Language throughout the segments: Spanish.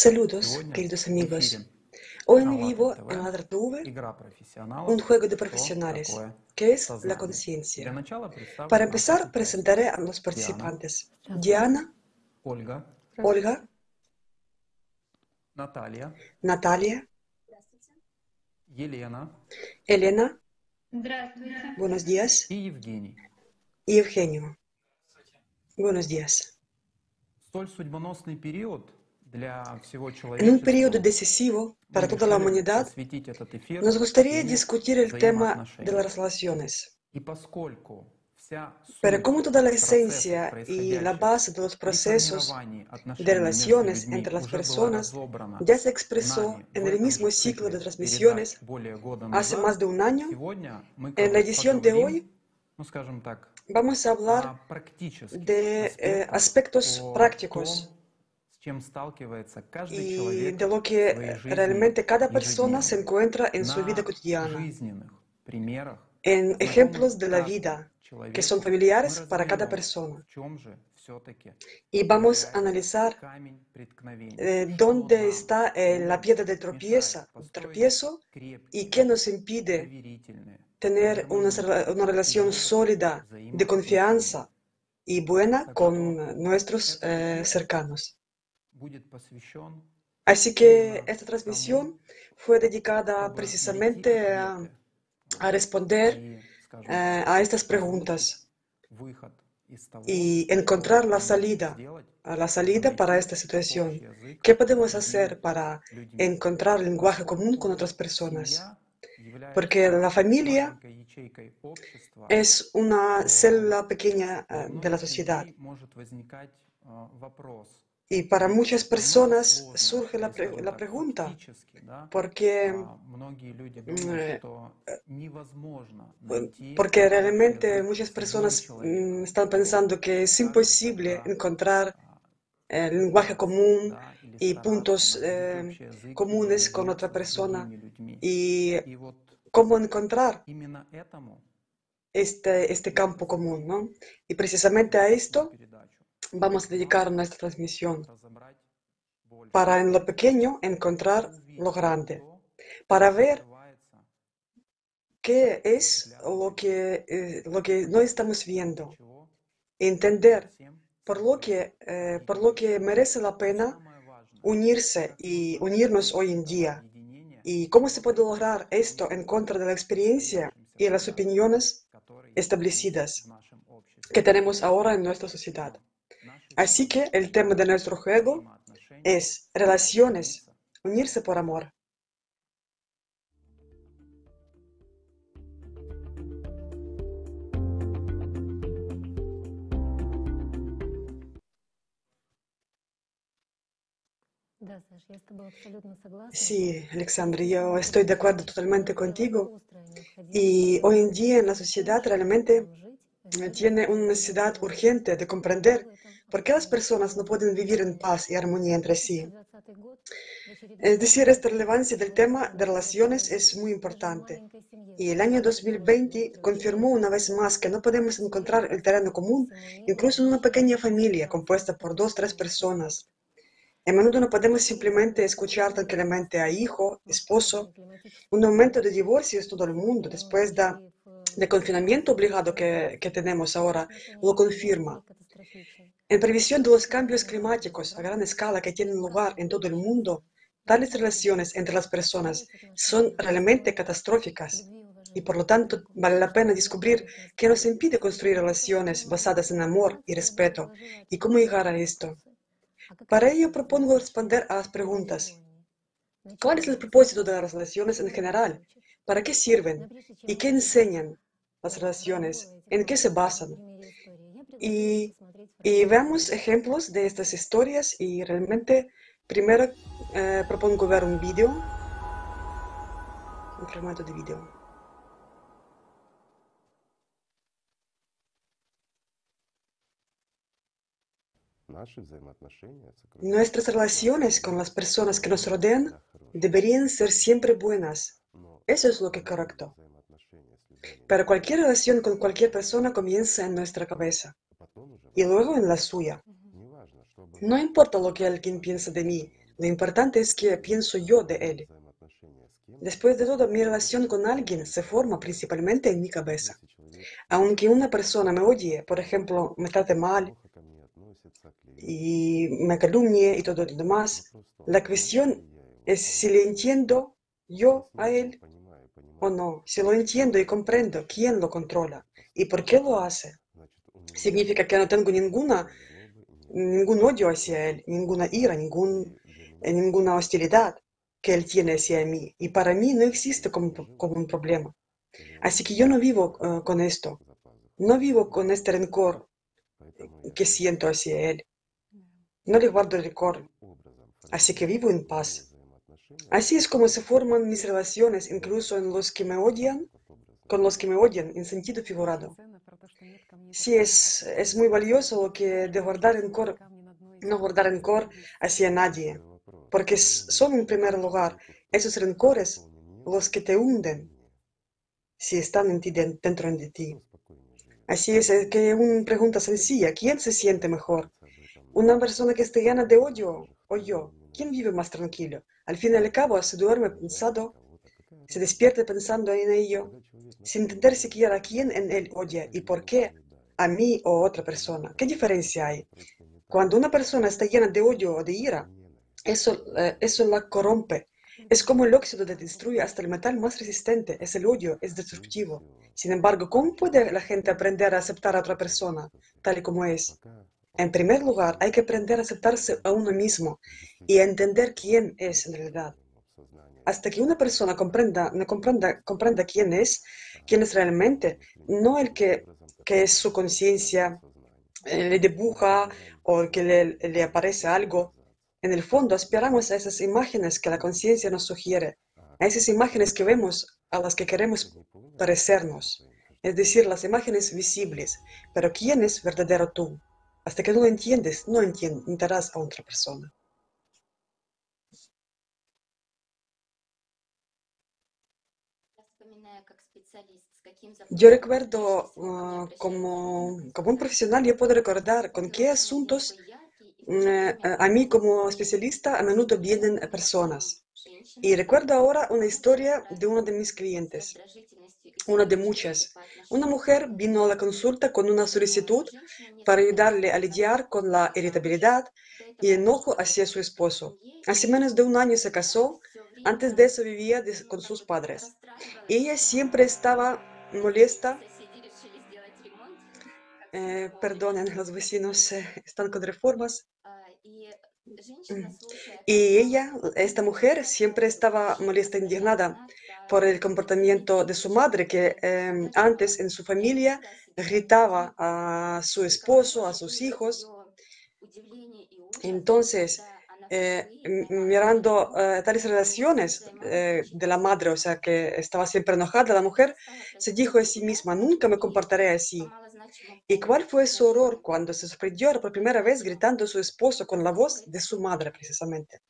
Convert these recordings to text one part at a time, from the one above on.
Saludos, queridos amigos. Hoy en vivo en Aladar TV un juego de profesionales, que es la conciencia. Para empezar, presentaré a los participantes. Diana, Olga, Olga Natalia, Natalia Елена, Елена buenos días, и Евгений. И Евгению. Buenos días. Столь судьбоносный период – En un periodo decisivo para toda la humanidad, nos gustaría discutir el tema de las relaciones. Pero como toda la esencia y la base de los procesos de relaciones entre las personas ya se expresó en el mismo ciclo de transmisiones hace más de un año, en la edición de hoy vamos a hablar de eh, aspectos prácticos y de lo que realmente cada persona se encuentra en su vida cotidiana, en ejemplos de la vida que son familiares para cada persona. Y vamos a analizar э, dónde está э, la piedra de tropieza, tropiezo y qué nos impide tener una, relación sólida de confianza y buena con nuestros э, cercanos. Así que esta transmisión fue dedicada precisamente a, responder eh, a э, estas preguntas y encontrar la salida, la salida para esta situación. ¿Qué podemos hacer para encontrar lenguaje común con otras personas? Porque la familia es una célula pequeña э, de la sociedad. Y para muchas personas surge la, pre la pregunta, porque, mm, eh, porque realmente muchas personas mm, están pensando que es imposible encontrar el lenguaje común y puntos eh, comunes con otra persona y cómo encontrar este, este campo común. ¿no? Y precisamente a esto vamos a dedicar nuestra transmisión para en lo pequeño encontrar lo grande, para ver qué es lo que, eh, lo que no estamos viendo, entender por lo, que, eh, por lo que merece la pena unirse y unirnos hoy en día. ¿Y cómo se puede lograr esto en contra de la experiencia y las opiniones establecidas que tenemos ahora en nuestra sociedad? Así que el tema de nuestro juego es relaciones, unirse por amor. Sí, Alexandra, yo estoy de acuerdo totalmente contigo. Y hoy en día en la sociedad realmente tiene una necesidad urgente de comprender por qué las personas no pueden vivir en paz y armonía entre sí. Es decir, esta relevancia del tema de relaciones es muy importante. Y el año 2020 confirmó una vez más que no podemos encontrar el terreno común, incluso en una pequeña familia compuesta por dos, tres personas. A menudo no podemos simplemente escuchar tranquilamente a hijo, esposo. Un aumento de divorcios todo el mundo después de de confinamiento obligado que, que tenemos ahora lo confirma. En previsión de los cambios climáticos a gran escala que tienen lugar en todo el mundo, tales relaciones entre las personas son realmente catastróficas y por lo tanto vale la pena descubrir qué nos impide construir relaciones basadas en amor y respeto y cómo llegar a esto. Para ello propongo responder a las preguntas. ¿Cuál es el propósito de las relaciones en general? ¿Para qué sirven? ¿Y qué enseñan? las relaciones, en qué se basan. Y, y vemos ejemplos de estas historias y realmente primero eh, propongo ver un vídeo, un formato de vídeo. Nuestras relaciones con las personas que nos rodean deberían ser siempre buenas. Eso es lo que es correcto. Pero cualquier relación con cualquier persona comienza en nuestra cabeza y luego en la suya. No importa lo que alguien piensa de mí, lo importante es que pienso yo de él. Después de todo, mi relación con alguien se forma principalmente en mi cabeza. Aunque una persona me odie, por ejemplo, me trate mal y me calumnie y todo lo demás, la cuestión es si le entiendo yo a él o no, si lo entiendo y comprendo quién lo controla y por qué lo hace, significa que no tengo ninguna, ningún odio hacia él, ninguna ira, ningún, eh, ninguna hostilidad que él tiene hacia mí. Y para mí no existe como, como un problema. Así que yo no vivo eh, con esto, no vivo con este rencor que siento hacia él. No le guardo rencor. Así que vivo en paz. Así es como se forman mis relaciones, incluso en los que me odian, con los que me odian, en sentido figurado. Sí, es, es muy valioso lo que de guardar rencor, no guardar rencor hacia nadie, porque son en primer lugar esos rencores los que te hunden si están en ti, dentro de ti. Así es, es que una pregunta sencilla, ¿quién se siente mejor? ¿Una persona que esté llena de odio o yo? ¿Quién vive más tranquilo? Al fin y al cabo, se duerme pensado, se despierta pensando en ello, sin entender siquiera a quién en él odia y por qué, a mí o a otra persona. ¿Qué diferencia hay? Cuando una persona está llena de odio o de ira, eso, eh, eso la corrompe. Es como el óxido que destruye hasta el metal más resistente, es el odio, es destructivo. Sin embargo, ¿cómo puede la gente aprender a aceptar a otra persona tal y como es? En primer lugar, hay que aprender a aceptarse a uno mismo y a entender quién es en realidad. Hasta que una persona comprenda, no comprenda, comprenda quién es, quién es realmente, no el que, que es su conciencia, eh, le dibuja o que le, le aparece algo. En el fondo, aspiramos a esas imágenes que la conciencia nos sugiere, a esas imágenes que vemos, a las que queremos parecernos, es decir, las imágenes visibles. Pero ¿quién es verdadero tú? Hasta que no entiendes, no entenderás a otra persona. Yo recuerdo uh, como, un profesional, yo puedo recordar con qué asuntos uh, a mí como especialista a menudo vienen personas. Y recuerdo ahora una historia de uno de mis clientes, una de muchas. Una mujer vino a la consulta con una solicitud para ayudarle a lidiar con la irritabilidad y enojo hacia su esposo. Hace menos de un año se casó, antes de eso vivía con sus padres. Ella siempre estaba molesta. Eh, perdonen, los vecinos eh, están con reformas. Y ella, esta mujer, siempre estaba molesta, indignada por el comportamiento de su madre, que eh, antes en su familia gritaba a su esposo, a sus hijos. Entonces, eh, mirando eh, tales relaciones eh, de la madre, o sea, que estaba siempre enojada, la mujer se dijo a sí misma, nunca me comportaré así. ¿Y cuál fue su horror cuando se sorprendió por primera vez gritando a su esposo con la voz de su madre, precisamente?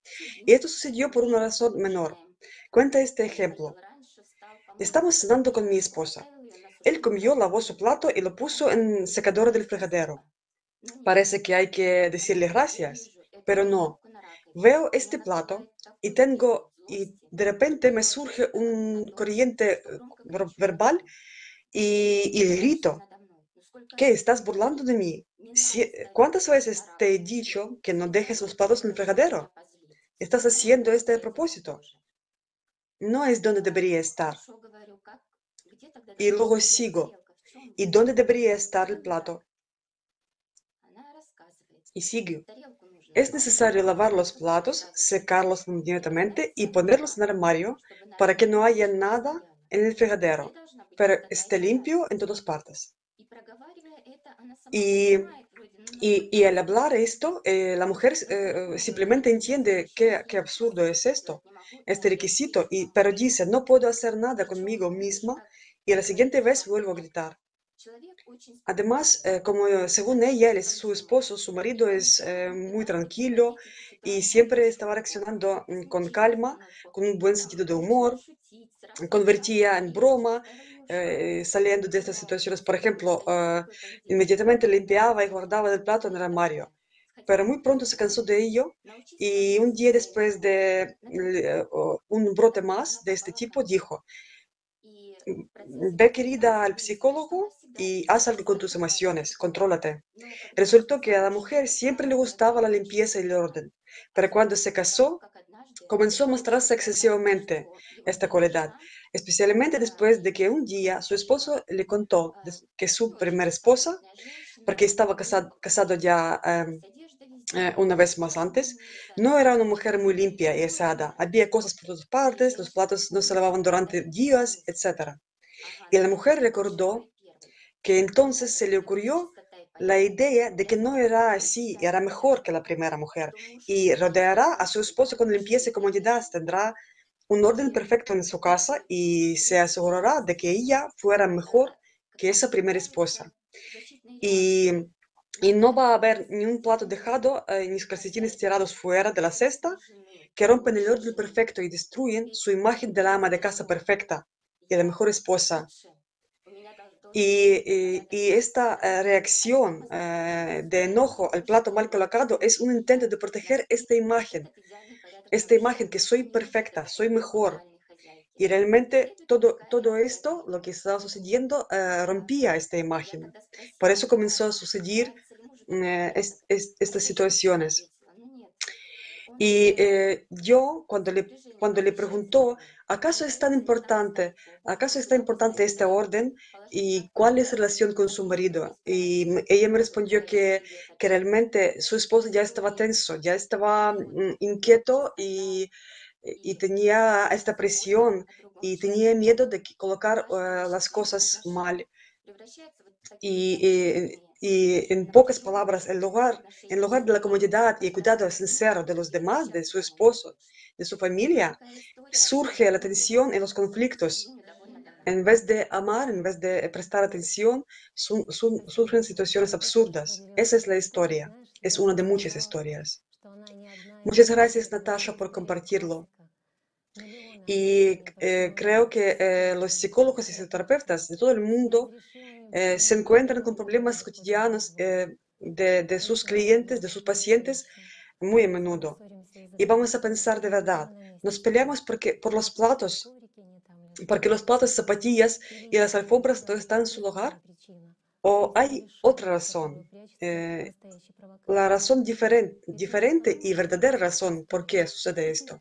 Y esto sucedió por una razón menor. Cuenta este ejemplo. Estamos cenando con mi esposa. Él comió, lavó su plato y lo puso en secador del fregadero. Parece que hay que decirle gracias, pero no. Veo este plato y tengo, y de repente me surge un corriente eh, ver- verbal y, y grito, ¿qué? ¿Estás burlando de mí? Si- ¿Cuántas veces te he dicho que no dejes los platos en el fregadero? Estás haciendo esto a propósito. No es donde debería estar. Y luego sigo. ¿Y dónde debería estar el plato? Y sigue. Es necesario lavar los platos, secarlos inmediatamente y ponerlos en el armario para que no haya nada en el fregadero, pero esté limpio en todas partes. Y, y, y al hablar esto, eh, la mujer eh, simplemente entiende qué, qué absurdo es esto, este requisito, y, pero dice, no puedo hacer nada conmigo misma y la siguiente vez vuelvo a gritar. Además, eh, como según ella, él su esposo, su marido es eh, muy tranquilo y siempre estaba reaccionando mm, con calma, con un buen sentido de humor, convertía en broma, saliendo de estas situaciones. Por ejemplo, inmediatamente limpiaba y guardaba el plato en el armario. pero muy pronto se cansó de ello y un día después de o- un brote más de este tipo dijo, ve querida al psicólogo y haz algo con tus emociones, contrólate. Resultó que a la mujer siempre le gustaba la limpieza y el orden, pero cuando se casó comenzó a mostrarse excesivamente esta cualidad, especialmente después de que un día su esposo le contó que su primera esposa, porque estaba casa- casado ya em, eh, una vez más antes, no era una mujer muy limpia y aseada. Había cosas por todas partes, los platos no se lavaban durante días, etc. Y la mujer recordó que entonces se le ocurrió la idea de que no era así, era mejor que la primera mujer y rodeará a su esposo con limpieza y comodidad, tendrá un orden perfecto en su casa y se asegurará de que ella fuera mejor que esa primera esposa. Y, y no va a haber ni un plato dejado eh, ni calcetines tirados fuera de la cesta que rompen el orden perfecto y destruyen su imagen de la ama de casa perfecta y la mejor esposa. Y, y- esta eh, reacción eh, de enojo al plato mal colocado es un intento de proteger esta imagen, esta imagen que soy perfecta, soy mejor. Y realmente todo, todo esto, lo que estaba sucediendo, eh, rompía esta imagen. Por eso comenzó a suceder eh, es- es- estas situaciones. Y eh, yo, cuando le, cuando le preguntó, ¿acaso es tan importante? ¿Acaso es tan importante este orden? ¿Y cuál es la relación con su marido? Y ella me respondió que, que realmente su esposo ya estaba tenso, ya estaba mm, inquieto y, y tenía esta presión y tenía miedo de colocar eh, las cosas mal. Y, y- y en pocas palabras, en lugar, en lugar de la comodidad y cuidado sincero de los demás, de su esposo, de su familia, surge la tensión y los conflictos. En vez de amar, en vez de prestar atención, su- su- surgen situaciones absurdas. Esa es la historia. Es una de muchas historias. Muchas gracias, Natasha, por compartirlo. Y eh, creo que eh, los psicólogos y psicoterapeutas de todo el mundo eh, se encuentran con problemas cotidianos eh, de, de sus clientes, de sus pacientes, muy a menudo. Y vamos a pensar de verdad, nos peleamos porque, por los platos, porque los platos, zapatillas y las alfombras no están en su lugar, o hay otra razón, eh, la razón diferente, diferente y verdadera razón por qué sucede esto.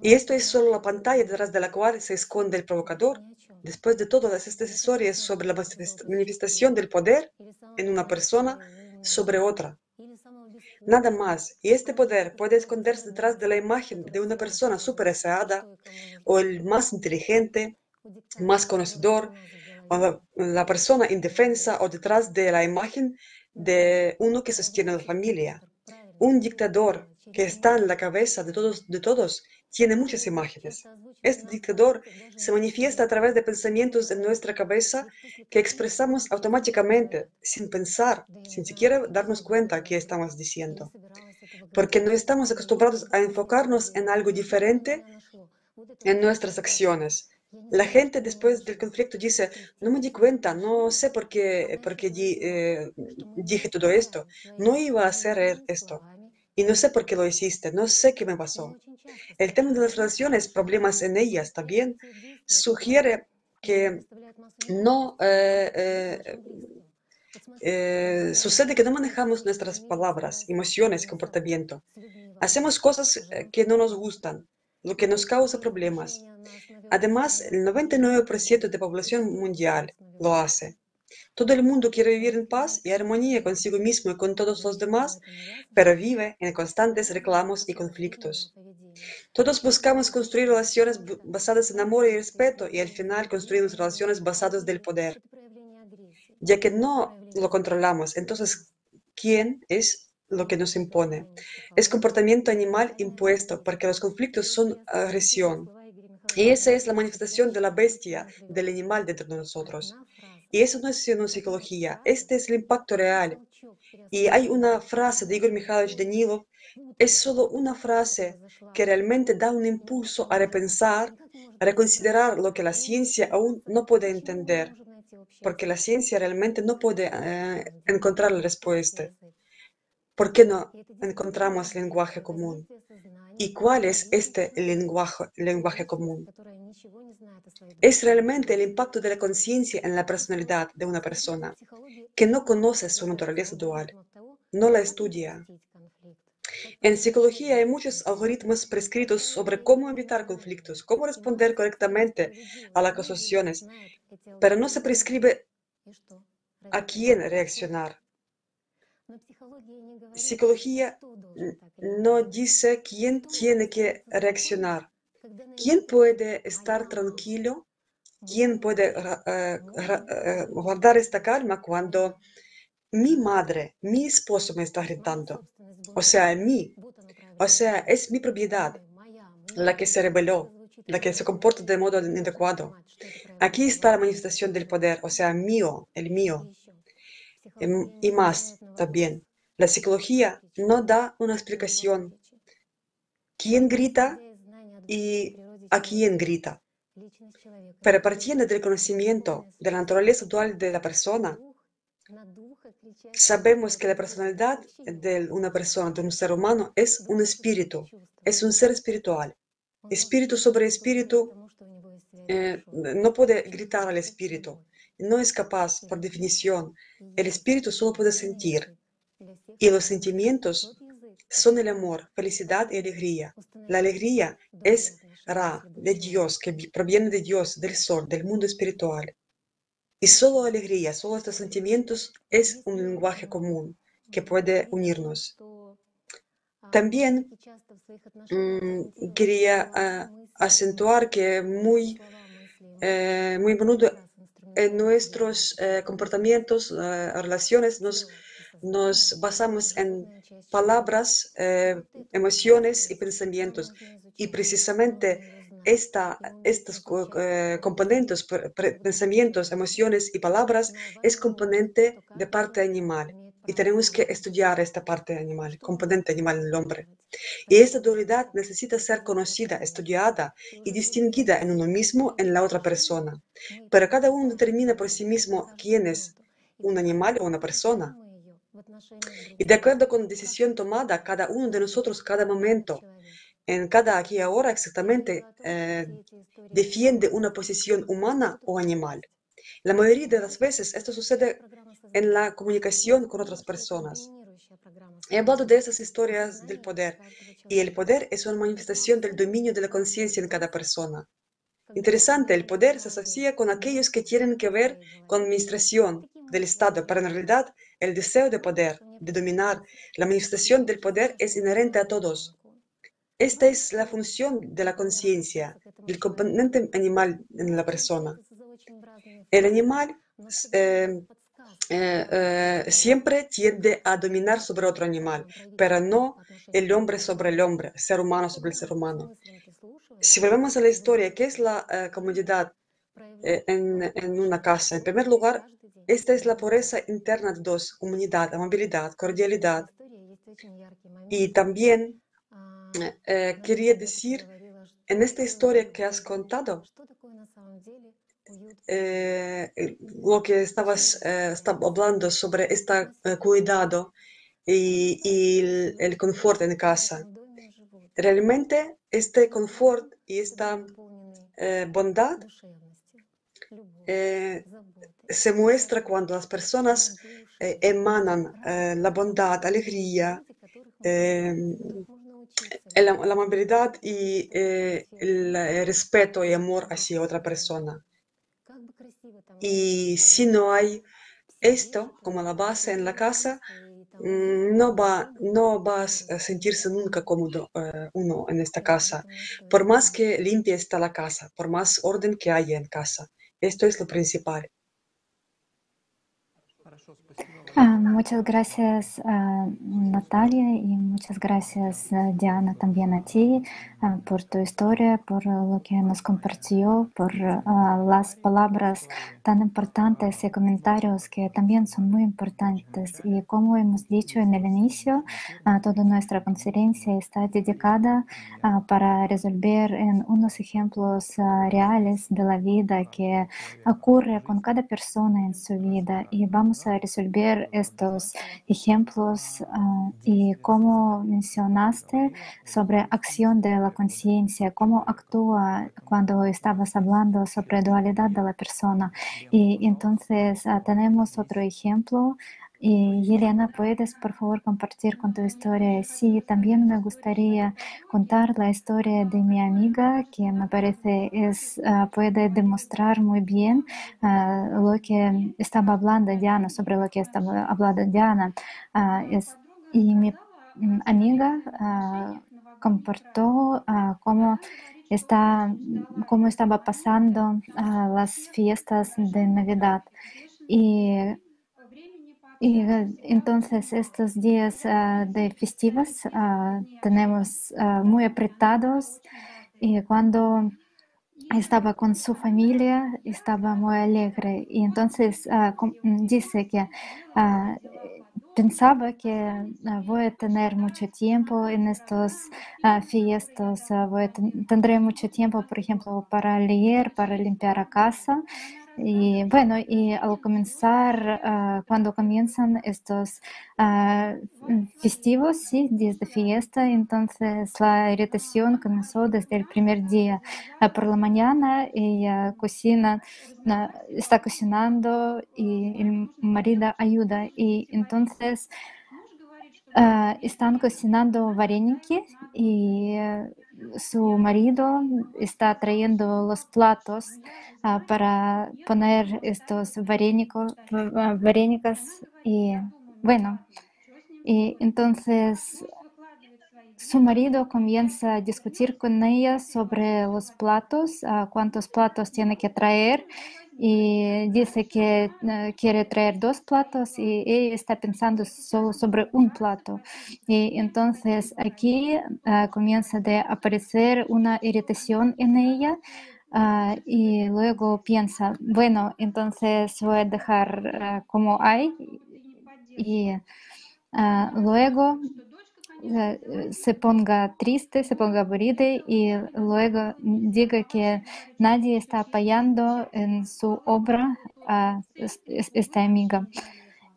Y esto es solo la pantalla detrás de la cual se esconde el provocador. Después de todas estas historias sobre la manifest- manifestación del poder en una persona sobre otra. Nada más. Y este poder puede esconderse detrás de la imagen de una persona súper aseada o el más inteligente, más conocedor, o la, la persona indefensa o detrás de la imagen de uno que sostiene la familia. Un dictador que está en la cabeza de todos, de todos tiene muchas imágenes. Este dictador se manifiesta a través de pensamientos en nuestra cabeza que expresamos automáticamente, sin pensar, sin siquiera darnos cuenta qué estamos diciendo. Porque no estamos acostumbrados a enfocarnos en algo diferente en nuestras acciones. La gente después del conflicto dice, no me di cuenta, no sé por qué, por qué di- eh, dije todo esto, no iba a hacer esto. Y no sé por qué lo hiciste, no sé qué me pasó. El tema de las relaciones, problemas en ellas también, sugiere que no eh, eh, eh, sucede que no manejamos nuestras palabras, emociones, comportamiento. Hacemos cosas que no nos gustan, lo que nos causa problemas. Además, el 99% de la población mundial lo hace. Todo el mundo quiere vivir en paz y armonía consigo mismo y con todos los demás, pero vive en constantes reclamos y conflictos. Todos buscamos construir relaciones basadas en amor y respeto y al final construimos relaciones basadas del poder. Ya que no lo controlamos, entonces, ¿quién es lo que nos impone? Es comportamiento animal impuesto porque los conflictos son agresión. Y esa es la manifestación de la bestia, del animal dentro de nosotros. Y eso no es sino psicología, este es el impacto real. Y hay una frase de Igor Mikhailovich Danilov, es solo una frase que realmente da un impulso a repensar, a reconsiderar lo que la ciencia aún no puede entender, porque la ciencia realmente no puede eh, encontrar la respuesta. ¿Por qué no encontramos lenguaje común? ¿Y cuál es este lenguaje, lenguaje común? Es realmente el impacto de la conciencia en la personalidad de una persona que no conoce su naturaleza dual, no la estudia. En psicología hay muchos algoritmos prescritos sobre cómo evitar conflictos, cómo responder correctamente a las acusaciones, pero no se prescribe a quién reaccionar. Psicología no dice quién tiene que reaccionar. ¿Quién puede estar tranquilo? ¿Quién puede uh, uh, guardar esta calma cuando mi madre, mi esposo me está gritando? O sea, mí. O sea, es mi propiedad la que se rebeló, la que se comporta de modo inadecuado. Aquí está la manifestación del poder, o sea, mío, el mío. Y más también. La psicología no da una explicación. ¿Quién grita y a quién grita? Pero partiendo del conocimiento de la naturaleza dual de la persona, sabemos que la personalidad de una persona, de un ser humano, es un espíritu, es un ser espiritual. Espíritu sobre espíritu eh, no puede gritar al espíritu, no es capaz, por definición. El espíritu solo puede sentir. Y los sentimientos son el amor, felicidad y alegría. La alegría es Ra, de Dios, que proviene de Dios, del sol, del mundo espiritual. Y solo alegría, solo estos sentimientos es un lenguaje común que puede unirnos. También mm, quería uh, acentuar que muy, eh, muy a menudo en nuestros eh, comportamientos, eh, relaciones, nos, nos basamos en palabras, emociones y pensamientos. Y precisamente esta, estos eh, componentes, pensamientos, emociones y palabras es componente de parte animal. Y tenemos que estudiar esta parte animal, componente animal en el hombre. Y esta dualidad necesita ser conocida, estudiada y distinguida en uno mismo, en la otra persona. Pero cada uno determina por sí mismo quién es un animal o una persona. Y de acuerdo con la decisión tomada, cada uno de nosotros, cada momento, en cada aquí y ahora exactamente eh, defiende una posición humana o animal. La mayoría de las veces esto sucede en la comunicación con otras personas. He hablado de esas historias del poder y el poder es una manifestación del dominio de la conciencia en cada persona. Interesante, el poder se asocia con aquellos que tienen que ver con administración del Estado, pero en realidad el deseo de poder, de dominar, la manifestación del poder es inherente a todos. Esta es la función de la conciencia, del componente animal en la persona. El animal eh, eh, eh, siempre tiende a dominar sobre otro animal, pero no el hombre sobre el hombre, ser humano sobre el ser humano. Si volvemos a la historia, ¿qué es la comodidad en, en, una casa? En primer lugar, esta es la pureza interna de dos, humanidad, amabilidad, cordialidad. Y también eh, quería decir, en esta historia que has contado, eh, lo que estabas eh, hablando sobre este cuidado y, y el, el, confort en casa. Realmente este confort y esta bondad se muestra cuando las personas emanan la bondad, alegría, la, la amabilidad y el, respeto y amor hacia otra persona. Y si no hay esto como la base en la casa, mm, no va, no vas a sentirse nunca cómodo uh, uno en esta casa, por más que limpia está la casa, por más orden que haya en casa. Esto es lo principal. Muchas gracias, Natalia, y muchas gracias, Diana, también a ti por tu historia, por lo que nos compartió, por las palabras tan importantes y comentarios que también son muy importantes. Y como hemos dicho en el inicio, toda nuestra conferencia está dedicada para resolver en unos ejemplos reales de la vida que ocurre con cada persona en su vida y vamos a resolver resolver estos ejemplos ah, y cómo mencionaste sobre acción de la conciencia, cómo actúa cuando estabas hablando sobre dualidad de la persona. Y entonces ah, tenemos otro ejemplo. Y Yelena, ¿puedes por favor compartir con tu historia? Sí, también me gustaría contar la historia de mi amiga, que me parece es, ah, puede demostrar muy bien ah, lo que estaba hablando Diana, sobre lo que estaba hablando Diana. Ah, es, y mi amiga compartió cómo, está, cómo estaba pasando las fiestas de Navidad. Y y eh, entonces estos días ah, de festivos ah, tenemos ah, muy apretados. Y cuando estaba con su familia estaba muy alegre. Y entonces mm, dice que pensaba que voy a tener mucho tiempo en estos fiestas, voy a ten- tendré mucho tiempo, por ejemplo, para leer, para limpiar la casa. Y bueno, y al comenzar, ah, cuando comienzan estos ah, festivos, sí, días de fiesta, entonces la irritación comenzó desde el primer día. Uh, por la mañana ella cocina, está cocinando y el marido ayuda. Y entonces están cocinando vareniki y su marido está trayendo los platos ah, para poner estos varenicos, varenicas y bueno, y entonces su marido comienza a discutir con ella sobre los platos, ah, cuántos platos tiene que traer y dice que eh, quiere traer dos platos y ella está pensando solo sobre un plato. Y entonces aquí ah, comienza de aparecer una irritación en ella. ah, y luego piensa, bueno, entonces voy a dejar ah, como hay y luego se ponga triste, se ponga aburrida y luego diga que nadie está apoyando en su obra a es- es- esta amiga.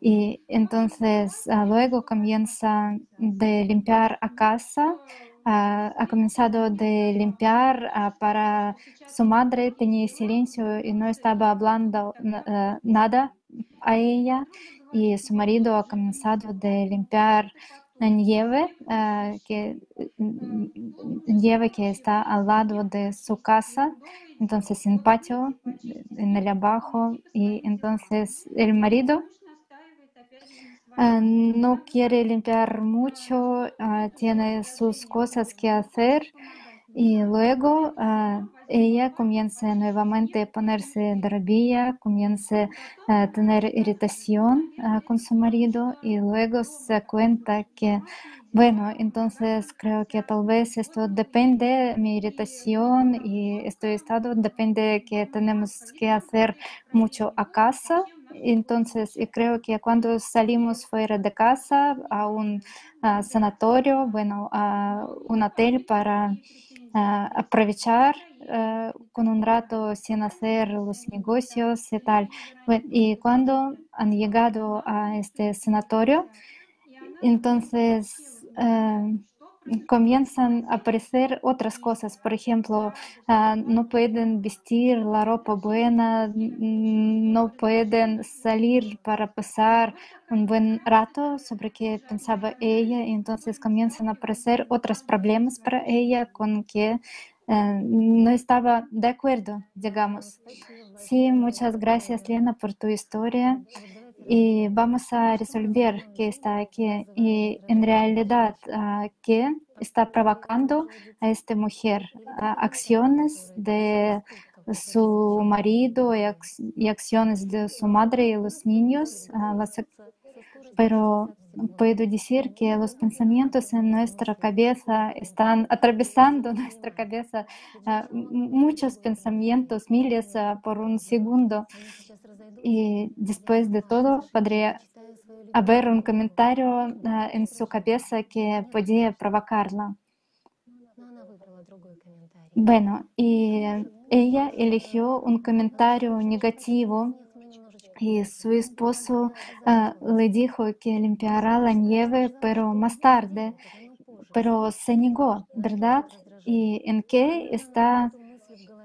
Y entonces ah, luego comienza de limpiar a casa. ah, ha comenzado de limpiar ah, para su madre, tenía silencio y no estaba hablando na- nada a ella. Y su marido ha comenzado de limpiar nieve, ah, que, nieve que está al lado de su casa, entonces en patio, en el abajo, y entonces el marido ah, no quiere limpiar mucho, ah, tiene sus cosas que hacer y luego ah, ella comienza nuevamente a ponerse de rabia, comienza a tener irritación ah, con su marido y luego se cuenta que, bueno, entonces creo que tal vez esto depende, mi irritación y este estado depende que tenemos que hacer mucho a casa. Entonces, y creo que cuando salimos fuera de casa a un ah, sanatorio, bueno, a un hotel para aprovechar ah, con un rato sin hacer los negocios y tal. Y cuando han llegado a este sanatorio, entonces eh, comienzan a aparecer otras cosas. Por ejemplo, ah, no pueden vestir la ropa buena, n- no pueden salir para pasar un buen rato sobre qué pensaba ella. y entonces comienzan a aparecer otros problemas para ella con que eh, no estaba de acuerdo, digamos. Sí, muchas gracias, Lena, por tu historia y vamos a resolver qué está aquí. Y en realidad, ah, ¿qué está provocando a esta mujer? Ah, acciones de su marido y, ac- y acciones de su madre y los niños. ah, pero puedo decir que los pensamientos en nuestra cabeza están atravesando nuestra cabeza, muchos pensamientos, miles por un segundo. Y después de todo podría haber un comentario ah, en su cabeza que podía provocarla. Bueno, y ella eligió un comentario negativo y su esposo ah, le dijo que limpiará la nieve, pero más tarde, pero se negó, ¿verdad? ¿Y en qué está,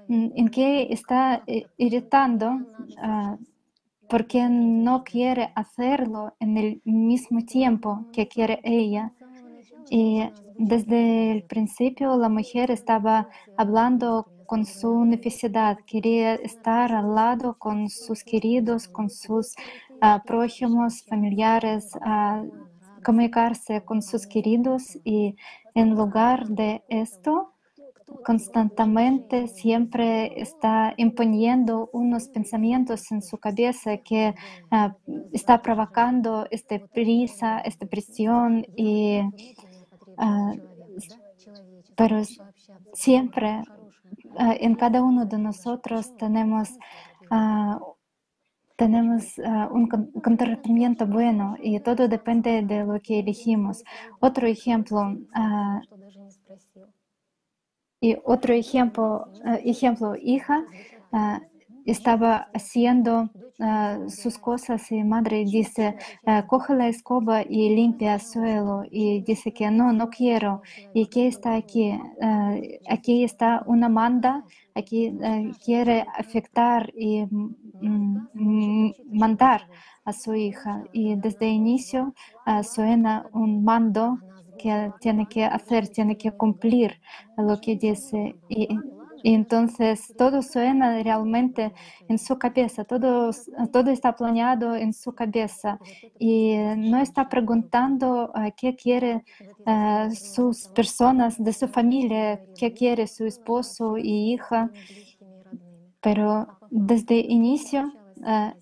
en qué está irritando? ah, porque no quiere hacerlo en el mismo tiempo que quiere ella. Y desde el principio la mujer estaba hablando con su necesidad, quería estar al lado con sus queridos, con sus ah, prójimos, familiares, ah, comunicarse con sus queridos y en lugar de esto, constantemente siempre está imponiendo unos pensamientos en su cabeza que ah, está provocando esta prisa, esta presión y ah, pero siempre en cada uno de nosotros tenemos ah, tenemos ah, un comportamiento bueno y todo depende de lo que elegimos. Otro ejemplo, ah, y otro ejemplo, ejemplo hija ah, estaba haciendo ah, sus cosas y madre dice, ah, coge la escoba y limpia el suelo y dice que no, no quiero. ¿Y qué está aquí? Ah, aquí está una manda, aquí quiere afectar y mm, mm, mandar a su hija. Y desde el inicio suena un mando que tiene que hacer, tiene que cumplir lo que dice. Entonces todo suena realmente en su cabeza, todo, todo está planeado en su cabeza. Y no está preguntando ah, qué quiere ah, sus personas de su familia, qué quiere su esposo y hija, pero desde el inicio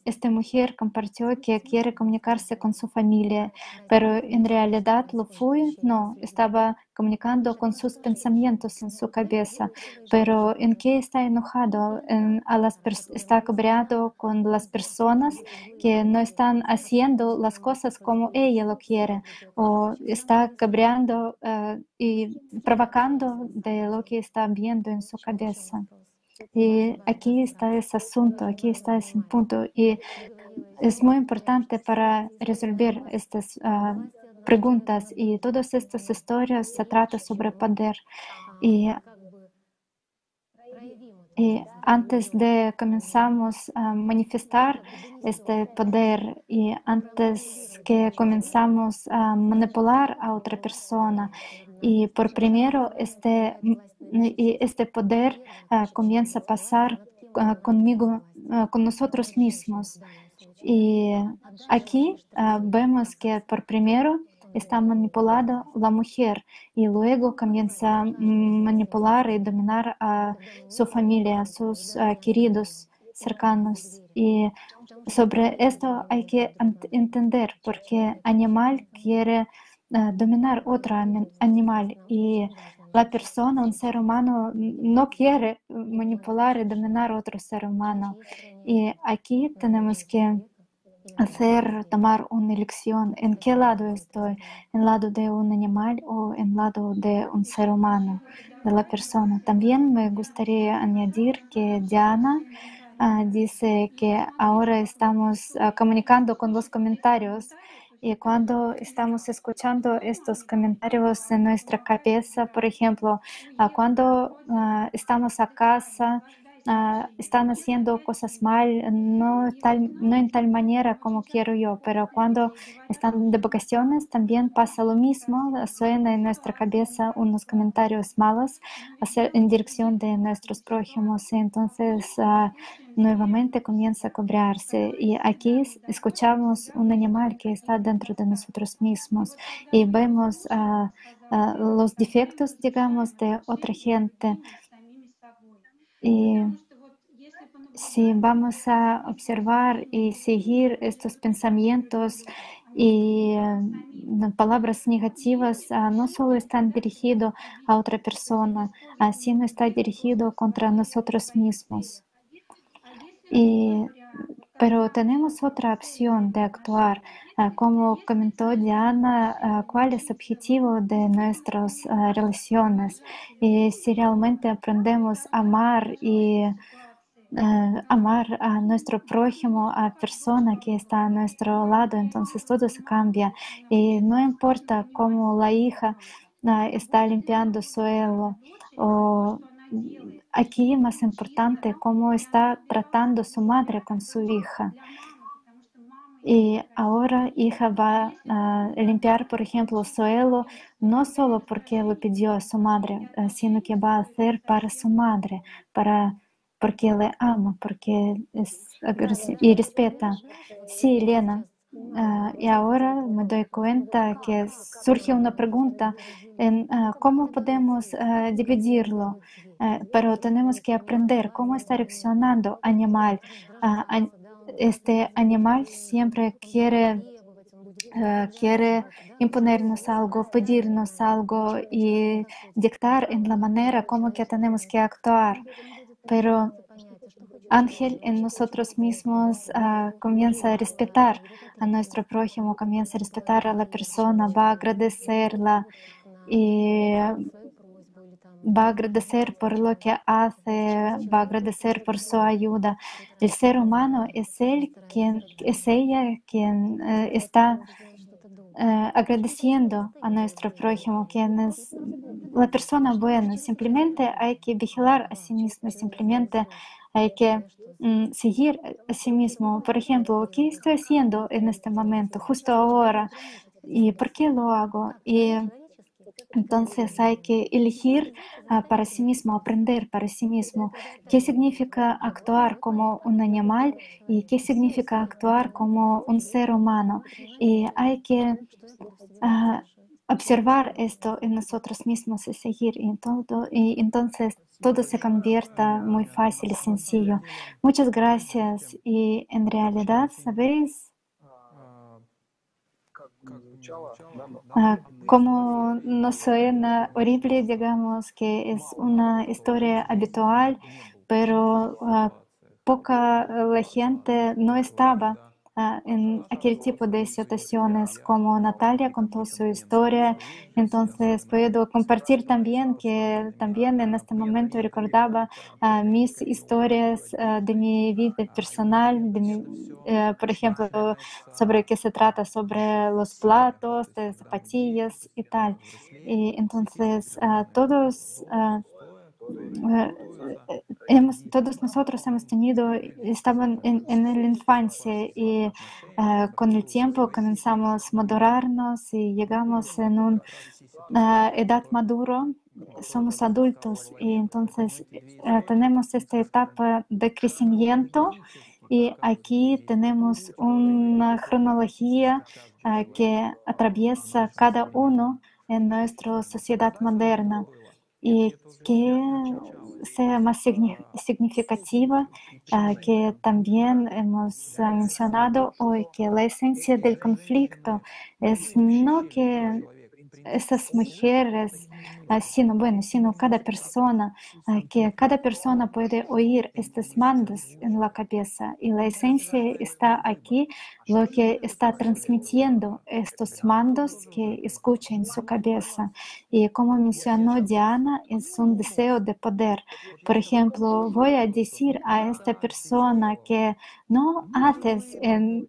esta mujer compartió que quiere comunicarse con su familia, pero en realidad lo fue, no, estaba comunicando con sus pensamientos en su cabeza, pero ¿en qué está enojado? En- a las está cabreado con las personas que no están haciendo las cosas como ella lo quiere, o está cabreando ah, y provocando de lo que está viendo en su cabeza. Y aquí está ese asunto, aquí está ese punto. Y es muy importante para resolver estas ah, preguntas y todas estas historias se trata sobre poder. Y, y antes de comenzamos a manifestar este poder y antes que comenzamos a manipular a otra persona y por primero este, este poder ah, comienza a pasar ah, conmigo, ah, con nosotros mismos. Y aquí vemos que por primero está manipulada la mujer y luego comienza a mm, manipular y dominar a su familia, a sus queridos cercanos. Y sobre esto hay que ent- entender porque animal quiere dominar otro ani- animal y la persona, un ser humano, no quiere manipular y dominar otro ser humano. Y aquí tenemos que hacer, tomar una elección en qué lado estoy, en lado de un animal o en lado de un ser humano, de la persona. También me gustaría añadir que Diana dice que ahora estamos comunicando con los comentarios y cuando estamos escuchando estos comentarios en nuestra cabeza, por ejemplo, ah, cuando ah, estamos a casa, ah, están haciendo cosas mal, no, tal, no en tal manera como quiero yo, pero cuando están de vacaciones también pasa lo mismo, suena en nuestra cabeza unos comentarios malos hacer en dirección de nuestros prójimos, entonces ah, nuevamente comienza a cobrarse. Y aquí es- escuchamos un animal que está dentro de nosotros mismos y vemos ah, los defectos, digamos, de otra gente. Y si vamos a observar y seguir estos pensamientos y eh, palabras negativas, ah, no solo están dirigidos a otra persona, sino está dirigido contra nosotros mismos. Pero tenemos otra opción de actuar. Ah, Como comentó Diana, ah, ¿cuál es el objetivo de nuestras ah, relaciones? Y si realmente aprendemos a amar y eh, amar a nuestro prójimo, a persona que está a nuestro lado, entonces todo se cambia. Y no importa cómo la hija está limpiando suelo o aquí más importante cómo está tratando su madre con su hija. Y ahora hija va a limpiar, por ejemplo, suelo, no solo porque lo pidió a su madre, eh, sino que va a hacer para su madre, para, porque le ama, porque es y respeta. Sí, Lena. Ah, y ahora me doy cuenta que surge una pregunta en ah, cómo podemos ah, dividirlo, pero tenemos que aprender cómo está reaccionando animal. An- este animal siempre quiere, quiere imponernos algo, pedirnos algo y dictar en la manera como que tenemos que actuar. Pero ángel en nosotros mismos ah, comienza a respetar a nuestro prójimo, comienza a respetar a la persona, va a agradecerla y va a agradecer por lo que hace, va a agradecer por su ayuda. El ser humano es él quien, es ella quien eh, está eh, agradeciendo a nuestro prójimo, quien es la persona buena. Simplemente hay que vigilar a sí mismo, simplemente hay que mm, seguir a sí mismo. Por ejemplo, ¿qué estoy haciendo en este momento, justo ahora? ¿Y por qué lo hago? Y entonces hay que elegir ah, para sí mismo, aprender para sí mismo qué significa actuar como un animal y qué significa actuar como un ser humano. Y hay que ah, observar esto en nosotros mismos y seguir. Y, todo, y entonces todo se convierta muy fácil y sencillo. Muchas gracias. Y en realidad, ¿sabéis? Ah, como no suena horrible, digamos que es una historia habitual, pero ah, poca la gente no estaba ah, en aquel tipo de situaciones como Natalia contó su historia. Entonces puedo compartir también que también en este momento recordaba ah, mis historias ah, de mi vida personal, eh, por ejemplo, sobre qué se trata, sobre los platos, de zapatillas y tal. Y entonces todos hemos, todos nosotros hemos tenido, estaban en, en la infancia y eh, con el tiempo comenzamos a madurarnos y llegamos en una edad maduro, somos adultos y entonces eh, tenemos esta etapa de crecimiento y aquí tenemos una cronología eh, que atraviesa cada uno en nuestra sociedad moderna y que sea más signi- significativa, que también hemos mencionado hoy, que la esencia del conflicto es no que esas mujeres, sino, bueno, sino cada persona, ah, que cada persona puede oír estos mandos en la cabeza y la esencia está aquí, lo que está transmitiendo estos mandos que escucha en su cabeza. Y como mencionó Diana, es un deseo de poder. Por ejemplo, voy a decir a esta persona que no haces en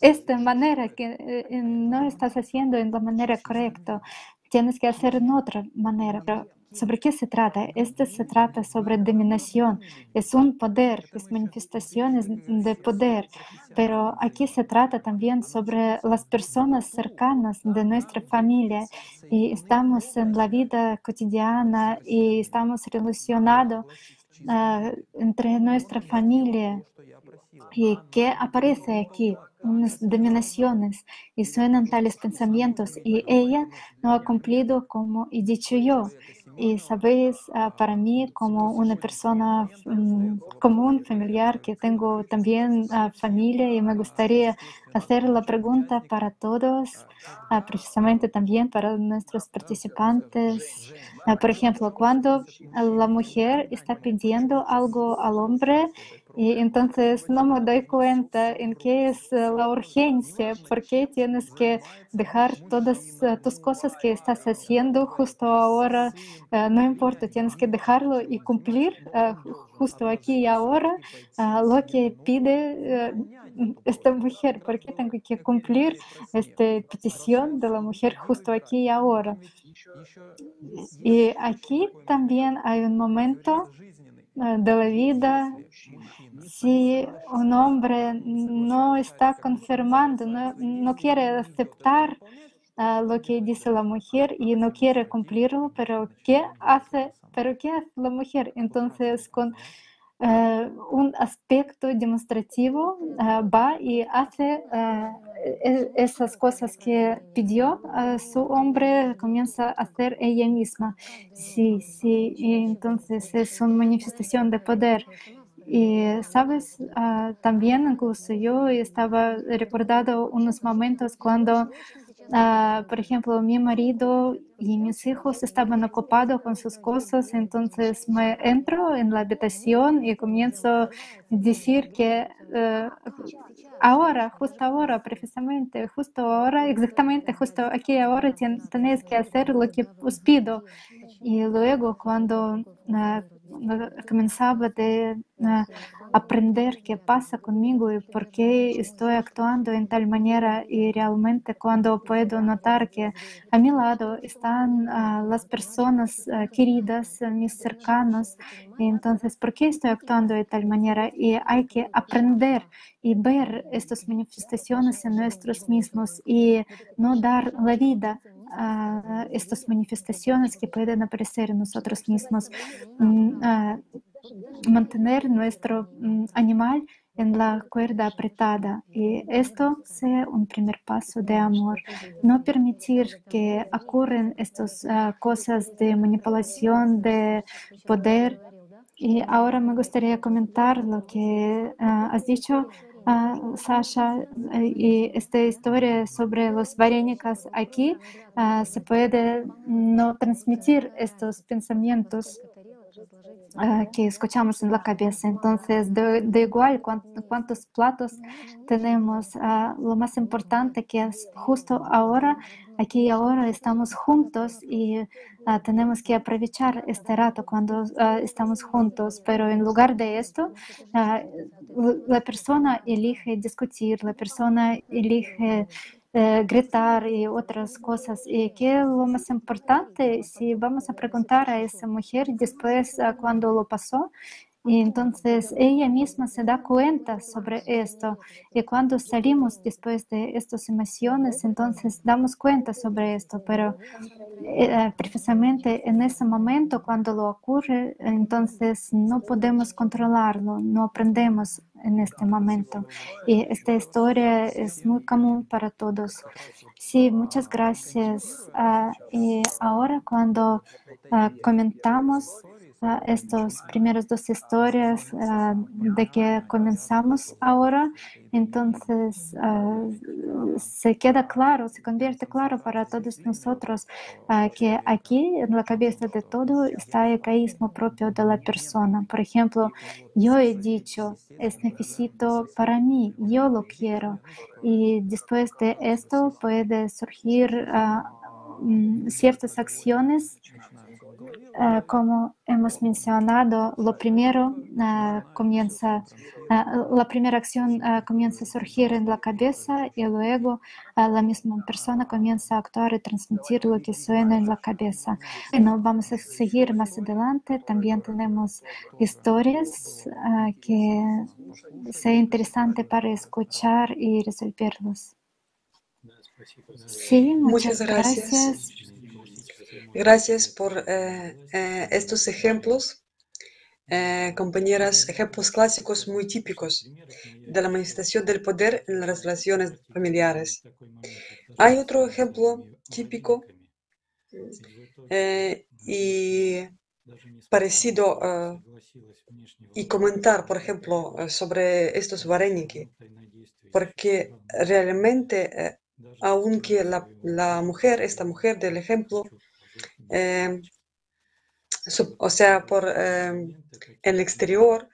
esta manera que eh, no estás haciendo en la manera correcta, tienes que hacer en otra manera. Pero ¿sobre qué se trata? Este se trata sobre dominación, es un poder, es manifestaciones de poder, pero aquí se trata también sobre las personas cercanas de nuestra familia. Y estamos en la vida cotidiana y estamos relacionados ah, entre nuestra familia. Y que aparece aquí unas dominaciones y suenan tales pensamientos y ella no ha cumplido como he dicho yo. Y sabéis, ah, para mí como una persona mm, común, familiar, que tengo también ah, familia y me gustaría hacer la pregunta para todos, ah, precisamente también para nuestros participantes. Por ejemplo, cuando la mujer está pidiendo algo al hombre Y entonces no me doy cuenta en qué es eh, la urgencia, por qué tienes que dejar todas eh, tus cosas que estás haciendo justo ahora, eh, no importa, tienes que dejarlo y cumplir ju- justo aquí y ahora ah, lo que pide esta mujer, por qué tengo que cumplir esta petición de la mujer justo aquí y ahora. Y aquí también hay un momento de la vida si un hombre no está confirmando, no, no quiere aceptar ah, lo que dice la mujer y no quiere cumplirlo, pero ¿qué hace? Pero ¿qué hace la mujer? Entonces, con un aspecto demostrativo va y hace esas cosas que pidió su hombre, comienza a hacer ella misma. Sí, sí, y entonces es una manifestación de poder. Y, sabes, también incluso yo estaba recordando unos momentos cuando, ah, por ejemplo, mi marido y mis hijos estaban ocupados con sus cosas, entonces me entro en la habitación y comienzo a decir que eh, ahora, justo ahora, precisamente, justo ahora, exactamente, justo aquí ahora ten- tenéis que hacer lo que os pido. Y luego cuando ah, comenzaba de ah, aprender qué pasa conmigo y por qué estoy actuando en tal manera y realmente cuando puedo notar que a mi lado están ah, las personas ah, queridas, mis cercanos, entonces por qué estoy actuando de tal manera y hay que aprender y ver estas manifestaciones en nosotros mismos y no dar la vida estas manifestaciones que pueden aparecer en nosotros mismos. Mm, mantener nuestro mm, animal en la cuerda apretada y esto sea un primer paso de amor. No permitir que ocurran estas ah, cosas de manipulación, de poder. Y ahora me gustaría comentar lo que ah, has dicho, ah, Sasha, eh, y esta historia sobre los varenicas aquí ah, se puede no transmitir estos pensamientos que escuchamos en la cabeza. Entonces, de, de igual cuán- cuántos platos tenemos, ah, lo más importante que es justo ahora, aquí y ahora estamos juntos y ah, tenemos que aprovechar este rato cuando ah, estamos juntos. Pero en lugar de esto, ah, la persona elige discutir, la persona elige eh, gritar y otras cosas. Y que lo más importante, si vamos a preguntar a esa mujer después ah, cuando lo pasó, y entonces ella misma se da cuenta sobre esto. Y cuando salimos después de estas emociones, entonces damos cuenta sobre esto. Pero eh, precisamente en ese momento, cuando lo ocurre, entonces no podemos controlarlo, no aprendemos en este momento. Y esta historia es muy común para todos. Sí, muchas gracias. Ah, y ahora cuando ah, comentamos estas primeras dos historias ah, de que comenzamos ahora, entonces ah, se queda claro, se convierte claro para todos nosotros ah, que aquí en la cabeza de todo está el egoísmo propio de la persona. Por ejemplo, yo he dicho, es necesito para mí, yo lo quiero. Y después de esto puede surgir mm, ciertas acciones eh, como hemos mencionado, lo primero eh, comienza, eh, la primera acción comienza a surgir en la cabeza y luego la misma persona comienza a actuar y transmitir lo que suena en la cabeza. Bueno, vamos a seguir más adelante. También tenemos historias que sea interesante para escuchar y resolverlos. Sí, Muchas muchas gracias. gracias. Gracias por eh, eh, estos ejemplos, eh, compañeras, ejemplos clásicos muy típicos de la manifestación del poder en las relaciones familiares. Hay otro ejemplo típico y parecido y comentar, por ejemplo, sobre estos vareniki, porque realmente, aunque la mujer, esta mujer del ejemplo, eh, su- o sea, por eh, el exterior,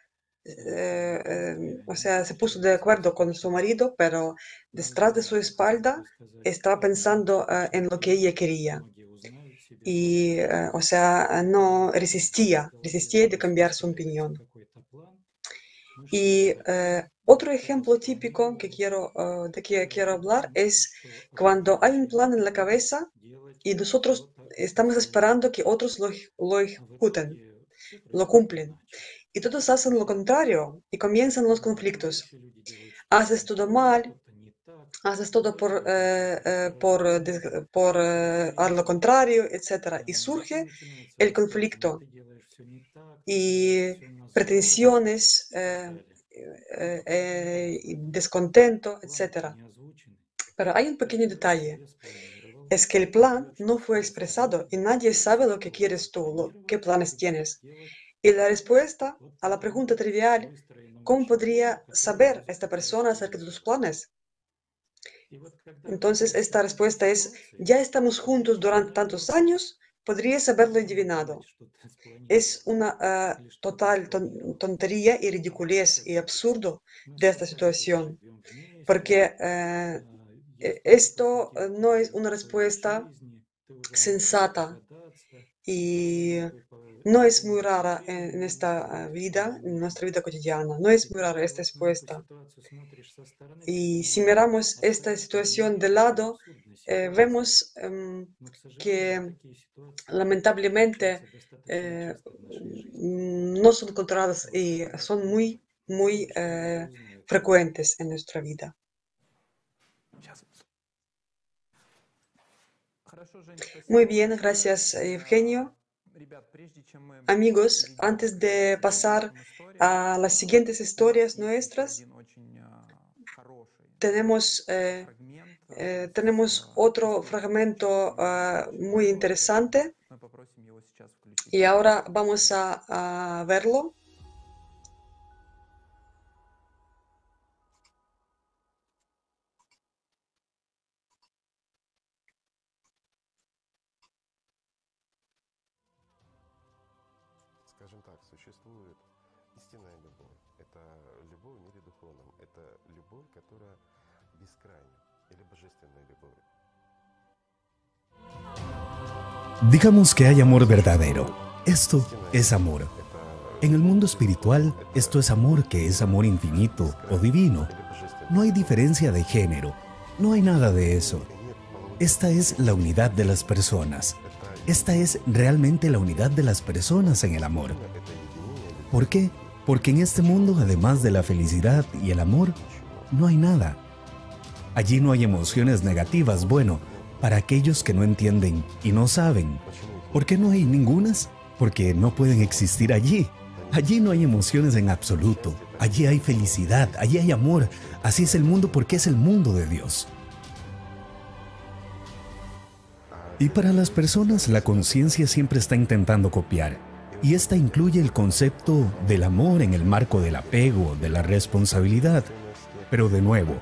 eh, eh, o sea, se puso de acuerdo con su marido, pero detrás de su espalda estaba pensando eh, en lo que ella quería. Y, eh, o sea, no resistía, resistía de cambiar su opinión. Y eh, otro ejemplo típico que quiero, eh, de que quiero hablar es cuando hay un plan en la cabeza y nosotros estamos esperando que otros lo, lo ejecuten, lo cumplen. Y todos hacen lo contrario y comienzan los conflictos. Haces todo mal, haces todo por, eh, eh, por, por eh, a lo contrario, etc. Y surge el conflicto y pretensiones, eh, eh, eh, descontento, etc. Pero hay un pequeño detalle, es que el plan no fue expresado y nadie sabe lo que quieres tú, lo- qué planes tienes. Y la respuesta a la pregunta trivial, ¿cómo podría saber esta persona acerca de tus planes? Entonces, esta respuesta es, ya estamos juntos durante tantos años, podrías haberlo adivinado. Es una ah, total ton- tontería y ridiculez y absurdo de esta situación, porque eh, e- esto eh, no es una respuesta sensata y no es muy rara en esta ah, vida, en nuestra vida cotidiana, no es muy rara esta respuesta. Y si miramos esta situación de lado, eh, vemos em, que lamentablemente eh, mm, no son controladas y son muy, muy eh, frecuentes en nuestra vida. Muy bien, gracias Eugenio. Amigos, antes de pasar a las siguientes historias nuestras, tenemos, э, э, tenemos otro fragmento э, muy interesante. y ahora vamos a verlo. Digamos que hay amor verdadero. Esto es amor. En el mundo espiritual, esto es amor que es amor infinito o divino. No hay diferencia de género, no hay nada de eso. Esta es la unidad de las personas. Esta es realmente la unidad de las personas en el amor. ¿Por qué? Porque en este mundo, además de la felicidad y el amor, no hay nada. Allí no hay emociones negativas, bueno, para aquellos que no entienden y no saben, ¿por qué no hay ningunas? Porque no pueden existir allí. Allí no hay emociones en absoluto. Allí hay felicidad, allí hay amor. Así es el mundo porque es el mundo de Dios. Y para las personas la conciencia siempre está intentando copiar. Y esta incluye el concepto del amor en el marco del apego, de la responsabilidad. Pero de nuevo,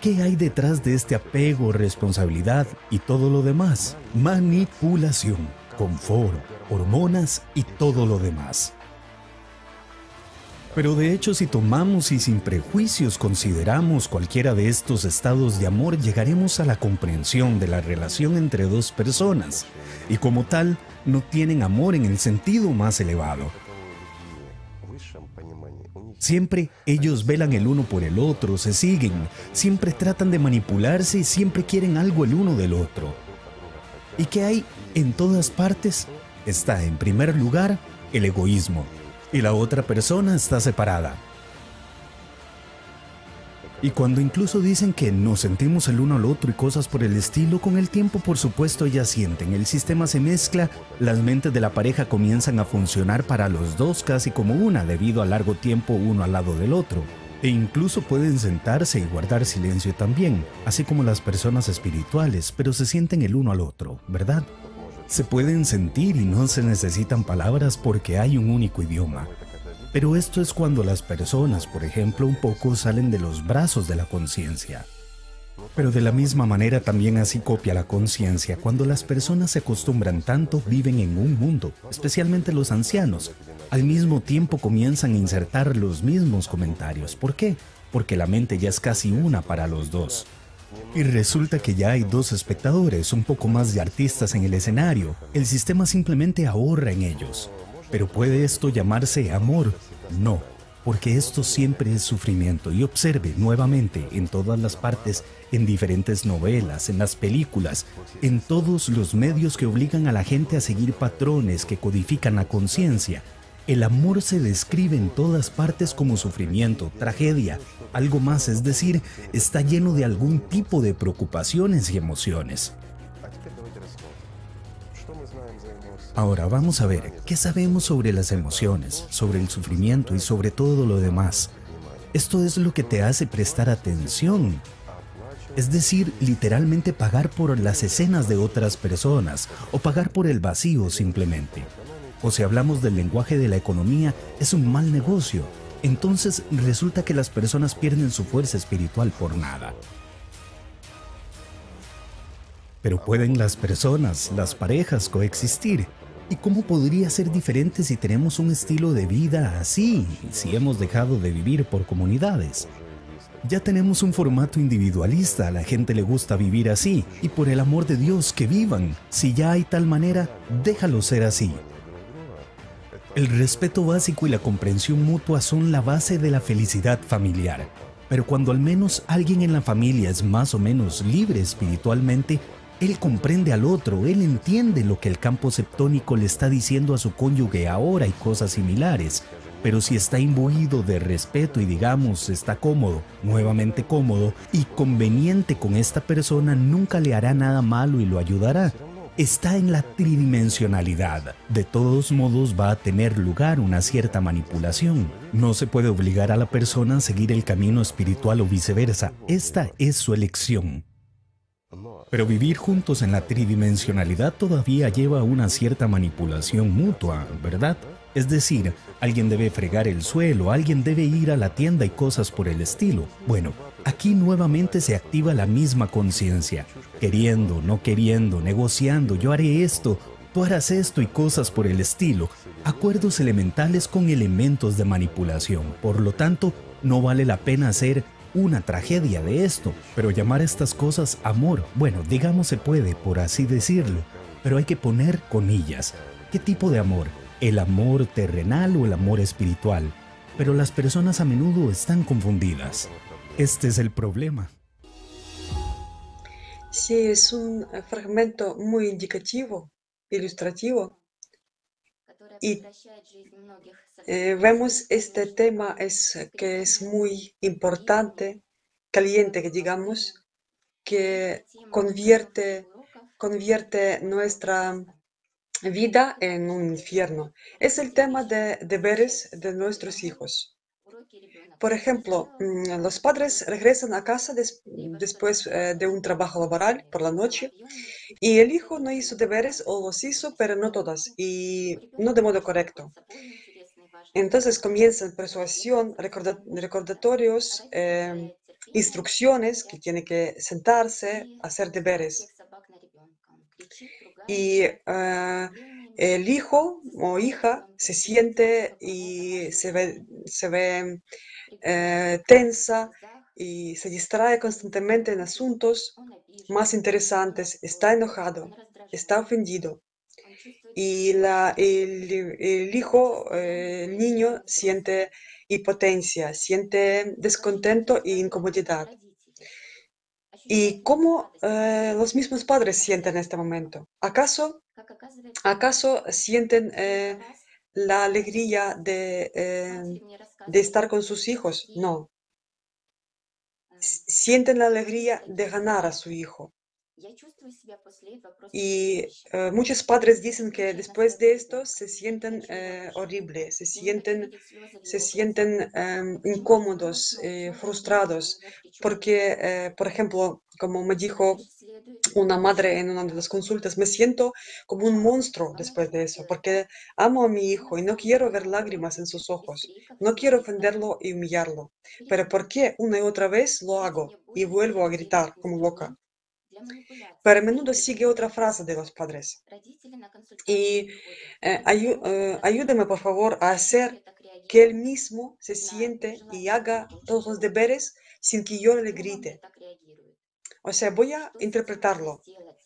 ¿qué hay detrás de este apego, responsabilidad y todo lo demás? Manipulación, confort, hormonas y todo lo demás. Pero de hecho, si tomamos y sin prejuicios consideramos cualquiera de estos estados de amor, llegaremos a la comprensión de la relación entre dos personas, y como tal, no tienen amor en el sentido más elevado. Siempre ellos velan el uno por el otro, se siguen, siempre tratan de manipularse y siempre quieren algo el uno del otro. ¿Y qué hay en todas partes? Está en primer lugar el egoísmo y la otra persona está separada. Y cuando incluso dicen que nos sentimos el uno al otro y cosas por el estilo, con el tiempo por supuesto ellas sienten, el sistema se mezcla, las mentes de la pareja comienzan a funcionar para los dos casi como una debido a largo tiempo uno al lado del otro. E incluso pueden sentarse y guardar silencio también, así como las personas espirituales, pero se sienten el uno al otro, ¿verdad? Se pueden sentir y no se necesitan palabras porque hay un único idioma. Pero esto es cuando las personas, por ejemplo, un poco salen de los brazos de la conciencia. Pero de la misma manera también así copia la conciencia. Cuando las personas se acostumbran tanto, viven en un mundo, especialmente los ancianos. al mismo tiempo comienzan a insertar los mismos comentarios. ¿Por qué? Porque la mente ya es casi una para los dos. Y resulta que ya hay dos espectadores, un poco más de artistas en el escenario. El sistema simplemente ahorra en ellos. Pero ¿puede esto llamarse amor? No, porque esto siempre es sufrimiento. Y observe nuevamente en todas las partes, en diferentes novelas, en las películas, en todos los medios que obligan a la gente a seguir patrones que codifican la conciencia. El amor se describe en todas partes como sufrimiento, tragedia, algo más, es decir, está lleno de algún tipo de preocupaciones y emociones. Ahora vamos a ver qué sabemos sobre las emociones, sobre el sufrimiento y sobre todo lo demás. Esto es lo que te hace prestar atención. Es decir, literalmente pagar por las escenas de otras personas o pagar por el vacío simplemente. O si hablamos del lenguaje de la economía, es un mal negocio. Entonces resulta que las personas pierden su fuerza espiritual por nada. Pero pueden las personas, las parejas coexistir. ¿Y cómo podría ser diferente si tenemos un estilo de vida así, si hemos dejado de vivir por comunidades? Ya tenemos un formato individualista, a la gente le gusta vivir así, y por el amor de Dios que vivan. Si ya hay tal manera, déjalo ser así. El respeto básico y la comprensión mutua son la base de la felicidad familiar. Pero cuando al menos alguien en la familia es más o menos libre espiritualmente, él comprende al otro, él entiende lo que el campo septónico le está diciendo a su cónyuge ahora y cosas similares. Pero si está imbuido de respeto y digamos está cómodo, nuevamente cómodo y conveniente con esta persona, nunca le hará nada malo y lo ayudará. Está en la tridimensionalidad. De todos modos va a tener lugar una cierta manipulación. No se puede obligar a la persona a seguir el camino espiritual o viceversa. Esta es su elección. Pero vivir juntos en la tridimensionalidad todavía lleva una cierta manipulación mutua, ¿verdad? Es decir, alguien debe fregar el suelo, alguien debe ir a la tienda y cosas por el estilo. Bueno, aquí nuevamente se activa la misma conciencia, queriendo, no queriendo, negociando, yo haré esto, tú harás esto y cosas por el estilo. Acuerdos elementales con elementos de manipulación. Por lo tanto, no vale la pena hacer una tragedia de esto, pero llamar estas cosas amor, bueno, digamos se puede, por así decirlo, pero hay que poner comillas. ¿Qué tipo de amor? ¿El amor terrenal o el amor espiritual? Pero las personas a menudo están confundidas. Este es el problema. Sí, es un fragmento muy indicativo, ilustrativo. Y eh, vemos este tema es, que es muy importante, caliente, que digamos, que convierte, convierte nuestra vida en un infierno. Es el tema de deberes de nuestros hijos. Por ejemplo, mm, los padres regresan a casa des- después eh, de un trabajo laboral por la noche y el hijo no hizo deberes o los hizo, pero no todas y no de modo correcto. Entonces comienzan persuasión, recorda- recordatorios, eh, instrucciones que tiene que sentarse, hacer deberes. Y eh, el hijo o hija se siente y se ve, se ve eh, tensa y se distrae constantemente en asuntos más interesantes, está enojado, está ofendido. Y la, el, hijo, eh, el niño, siente impotencia, siente descontento e incomodidad. ¿Y cómo eh, los mismos padres sienten en este momento? ¿Acaso, acaso sienten eh, la alegría de, eh, de estar con sus hijos? No. Sienten la alegría de ganar a su hijo. Y muchos padres dicen que después de esto se sienten horribles, se sienten, se sienten incómodos, eh, frustrados, porque, eh, por ejemplo, como me dijo una madre en una de las consultas, me siento como un monstruo después de eso, porque amo a mi hijo y no quiero ver lágrimas en sus ojos, no quiero ofenderlo y humillarlo, pero ¿por qué una y otra vez lo hago y vuelvo a gritar como loca? Pero a menudo sigue otra frase de los padres. Y eh, eh, ayúdame, por favor, a hacer que él mismo se siente y haga todos los deberes sin que yo le grite. O sea, voy a interpretarlo.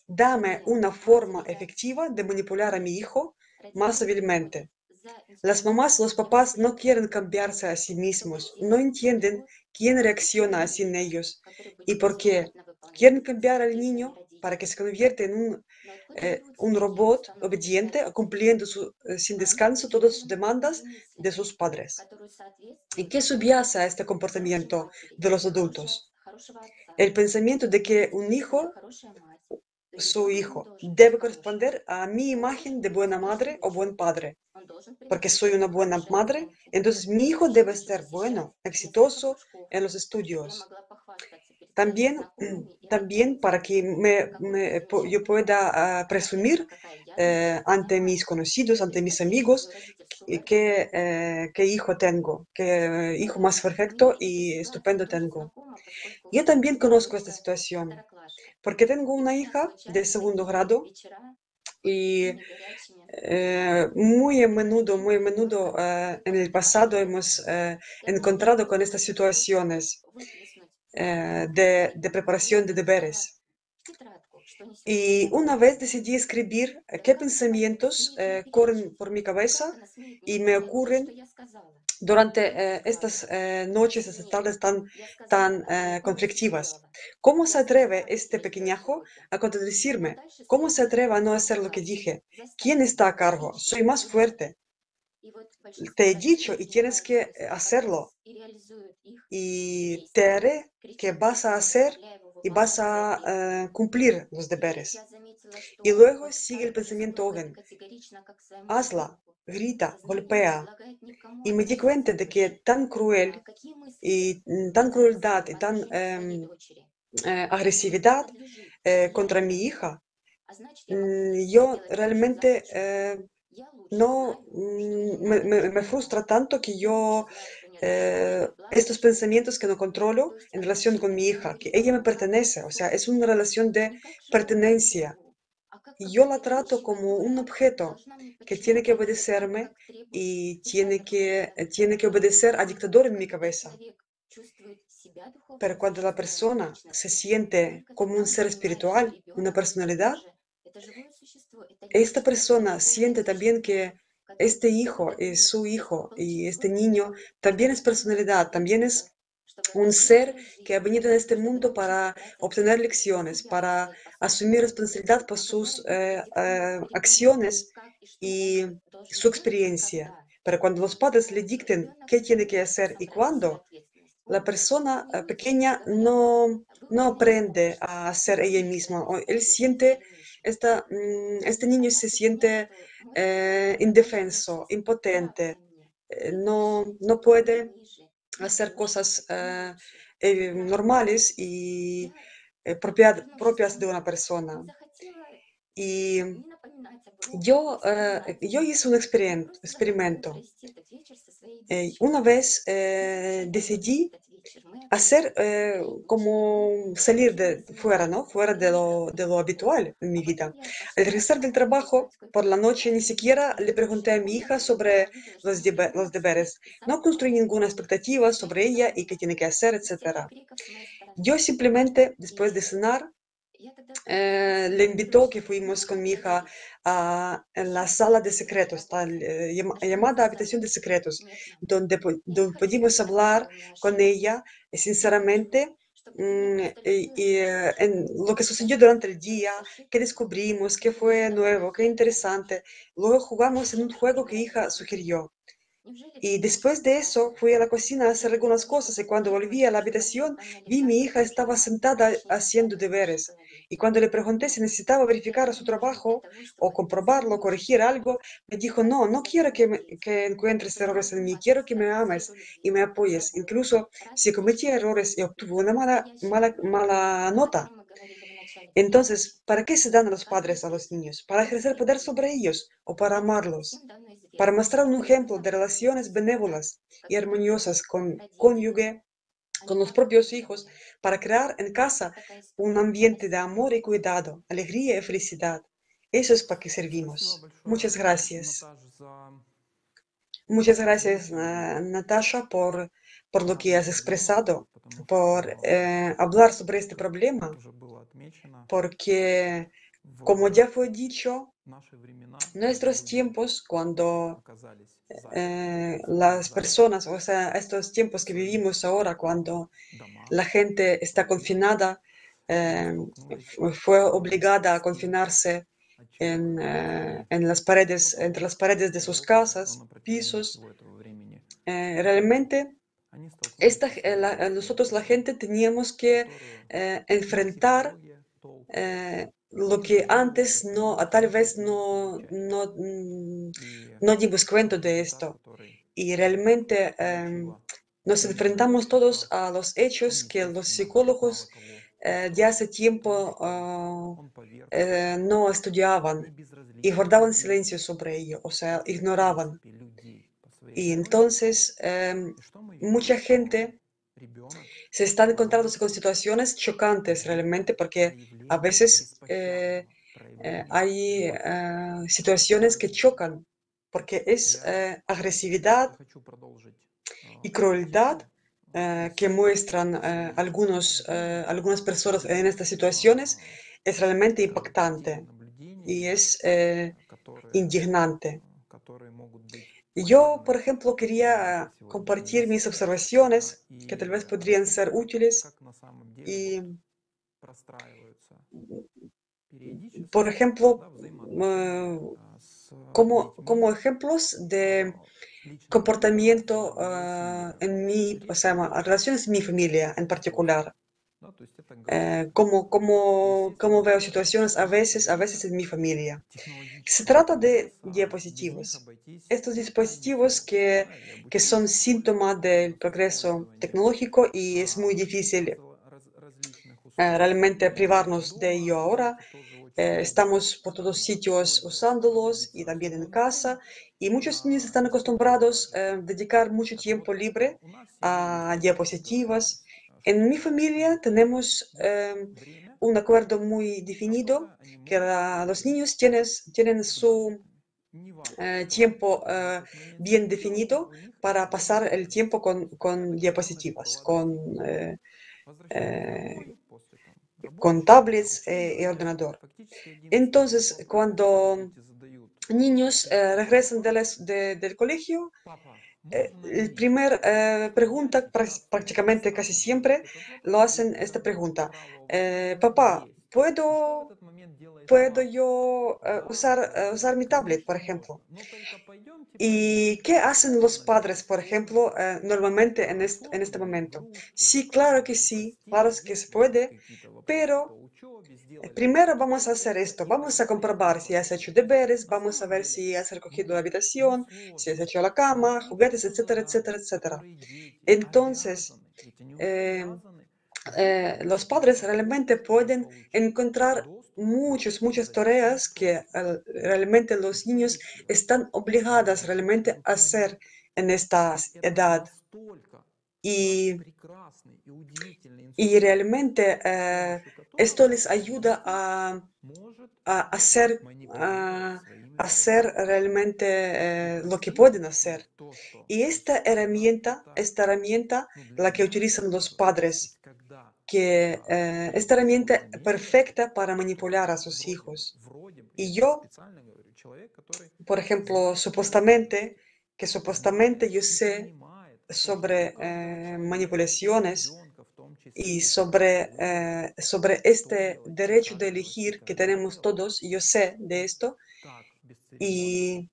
Dame una forma efectiva de manipular a mi hijo más hábilmente. Las mamás, los papás no quieren cambiarse a sí mismos, no entienden quién reacciona así en ellos y por qué. Quieren cambiar al niño para que se convierta en un, eh, un robot obediente, cumpliendo eh, sin descanso todas sus demandas de sus padres. ¿Y qué subyace a este comportamiento de los adultos? El pensamiento de que un hijo, su hijo, debe corresponder a mi imagen de buena madre o buen padre. Porque soy una buena madre, entonces mi hijo debe ser bueno, exitoso en los estudios. También, también para que yo pueda ah, presumir eh, ante mis conocidos, ante mis amigos, eh, qué hijo tengo, qué hijo más perfecto y estupendo tengo. Yo también conozco esta situación, porque tengo una hija de segundo grado y eh, muy a menudo, muy a menudo en el pasado hemos encontrado con estas situaciones eh, de, preparación de deberes. Y una vez decidí escribir eh, qué pensamientos eh, corren por mi cabeza y me ocurren durante estas eh, noches, estas tardes tan, tan conflictivas. ¿Cómo se atreve este pequeñajo a contradecirme? ¿Cómo se atreve a no hacer lo que dije? ¿Quién está a cargo? Soy más fuerte. Te he dicho y tienes que hacerlo. Y te haré que vas a hacer y vas a eh, cumplir los deberes. Y luego sigue el pensamiento. Hazla, grita, golpea. Y me di cuenta de que tan cruel y tan crueldad y tan eh, agresividad eh, contra mi hija, yo realmente eh, no mm, me, frustra tanto que yo eh, estos pensamientos que no controlo en relación con mi hija, que ella me pertenece, o sea, es una relación de pertenencia. Y yo la trato como un objeto que tiene que obedecerme y tiene que, eh, tiene que obedecer a dictador en mi cabeza. Pero cuando la persona se siente como un ser espiritual, una personalidad, esta persona siente también que este hijo es su hijo y este niño también es personalidad, también es un ser que ha venido en este mundo para obtener lecciones, para asumir responsabilidad por sus eh, eh, acciones y su experiencia. Pero cuando los padres le dicten qué tiene que hacer y cuándo, la persona eh, pequeña no, no aprende a ser ella misma. Él siente, mm, este niño se siente eh, indefenso, impotente, eh, no, no puede hacer cosas eh, normales y propia- propias de una persona. Y yo, yo hice un experimento. Una vez decidí hacer eh, como salir de fuera, ¿no? Fuera de lo, de lo habitual en mi vida. Al regresar del trabajo por la noche ni siquiera le pregunté a mi hija sobre los, los deberes. No construí ninguna expectativa sobre ella y qué tiene que hacer, etc. Yo simplemente, después de cenar, eh, le invitó que fuimos con mi hija a la sala de secretos, tal, llama- llamada habitación de secretos, donde, donde pudimos hablar con ella sinceramente y, y, en lo que sucedió durante el día, qué descubrimos, qué fue nuevo, qué interesante. Luego jugamos en un juego que hija sugirió. Y después de eso fui a la cocina a hacer algunas cosas y cuando volví a la habitación vi mi hija estaba sentada haciendo deberes. Y cuando le pregunté si necesitaba verificar su trabajo o comprobarlo, corregir algo, me dijo, no, no quiero que, encuentres errores en mí, quiero que me ames y me apoyes, incluso si cometí errores y obtuve una mala, mala, mala nota. Entonces, ¿para qué se dan los padres a los niños? ¿Para ejercer poder sobre ellos o para amarlos? Para mostrar un ejemplo de relaciones benévolas y armoniosas con cónyuge, con los propios hijos para crear en casa un ambiente de amor y cuidado, alegría y felicidad. Eso es para que servimos. Muchas gracias. Muchas gracias, eh, Natasha, por, por lo que has expresado, por eh, hablar sobre este problema, porque, como ya fue dicho, Nuestros tiempos, cuando э, las personas, o sea, estos tiempos que vivimos ahora, cuando la gente está confinada, em, fue obligada a confinarse en, eh, en, las paredes, entre las paredes de sus casas, pisos. Э, realmente, esta, la, nosotros la gente teníamos que eh, enfrentar lo que antes no, tal vez no, no, mm, no dimos cuenta de esto. Y realmente em, nos enfrentamos todos a los hechos que los psicólogos eh, de hace tiempo ah, eh, no estudiaban y guardaban silencio sobre ello, o sea, ignoraban. Y entonces em, mucha gente se está encontrándose con situaciones chocantes realmente porque a veces eh, eh, hay eh, situaciones que chocan porque es agresividad y crueldad eh, que muestran eh, algunos, eh, algunas personas en estas situaciones es realmente impactante y es indignante. Yo, por ejemplo, quería compartir mis observaciones que tal vez podrían ser útiles y, por ejemplo, eh, como, como ejemplos de comportamiento eh, en mi, o sea, relaciones en mi familia en particular. Eh, cómo, cómo, cómo veo situaciones a veces, a veces en mi familia. Se trata de diapositivos. Estos dispositivos que, que son síntomas del progreso tecnológico y es muy difícil eh, realmente privarnos de ello ahora. Eh, estamos por todos sitios usándolos y también en casa y muchos niños están acostumbrados a dedicar mucho tiempo libre a diapositivas. En mi familia tenemos eh, un acuerdo muy definido que los niños tienes- tienen su eh, tiempo eh, bien definido para pasar el tiempo con, con diapositivas, con, eh, tablets y ordenador. Entonces, cuando niños regresan del colegio, el primer eh, pregunta, prá- prácticamente casi siempre, lo hacen esta pregunta. eh, papá, ¿puedo, ¿puedo yo eh, usar, eh, usar mi tablet, por ejemplo? ¿Y qué hacen los padres, por ejemplo, eh, normalmente en este, en este momento? Sí, claro que sí, claro que se puede, pero eh, primero vamos a hacer esto, vamos a comprobar si has hecho deberes, vamos a ver si has recogido la habitación, si has hecho la cama, juguetes, etcétera, etcétera, etcétera. Entonces, eh, eh, los padres realmente pueden encontrar muchas, muchas tareas que eh, realmente los niños están obligados realmente a hacer en esta edad. Y, y realmente eh, esto les ayuda a, hacer realmente eh, lo que pueden hacer. Y esta herramienta, esta herramienta, la que utilizan los padres, que eh, esta herramienta perfecta para manipular a sus hijos. Y yo, por ejemplo, supuestamente, que supuestamente yo sé sobre eh, manipulaciones y sobre, eh, sobre este derecho de elegir que tenemos todos, yo sé de esto, y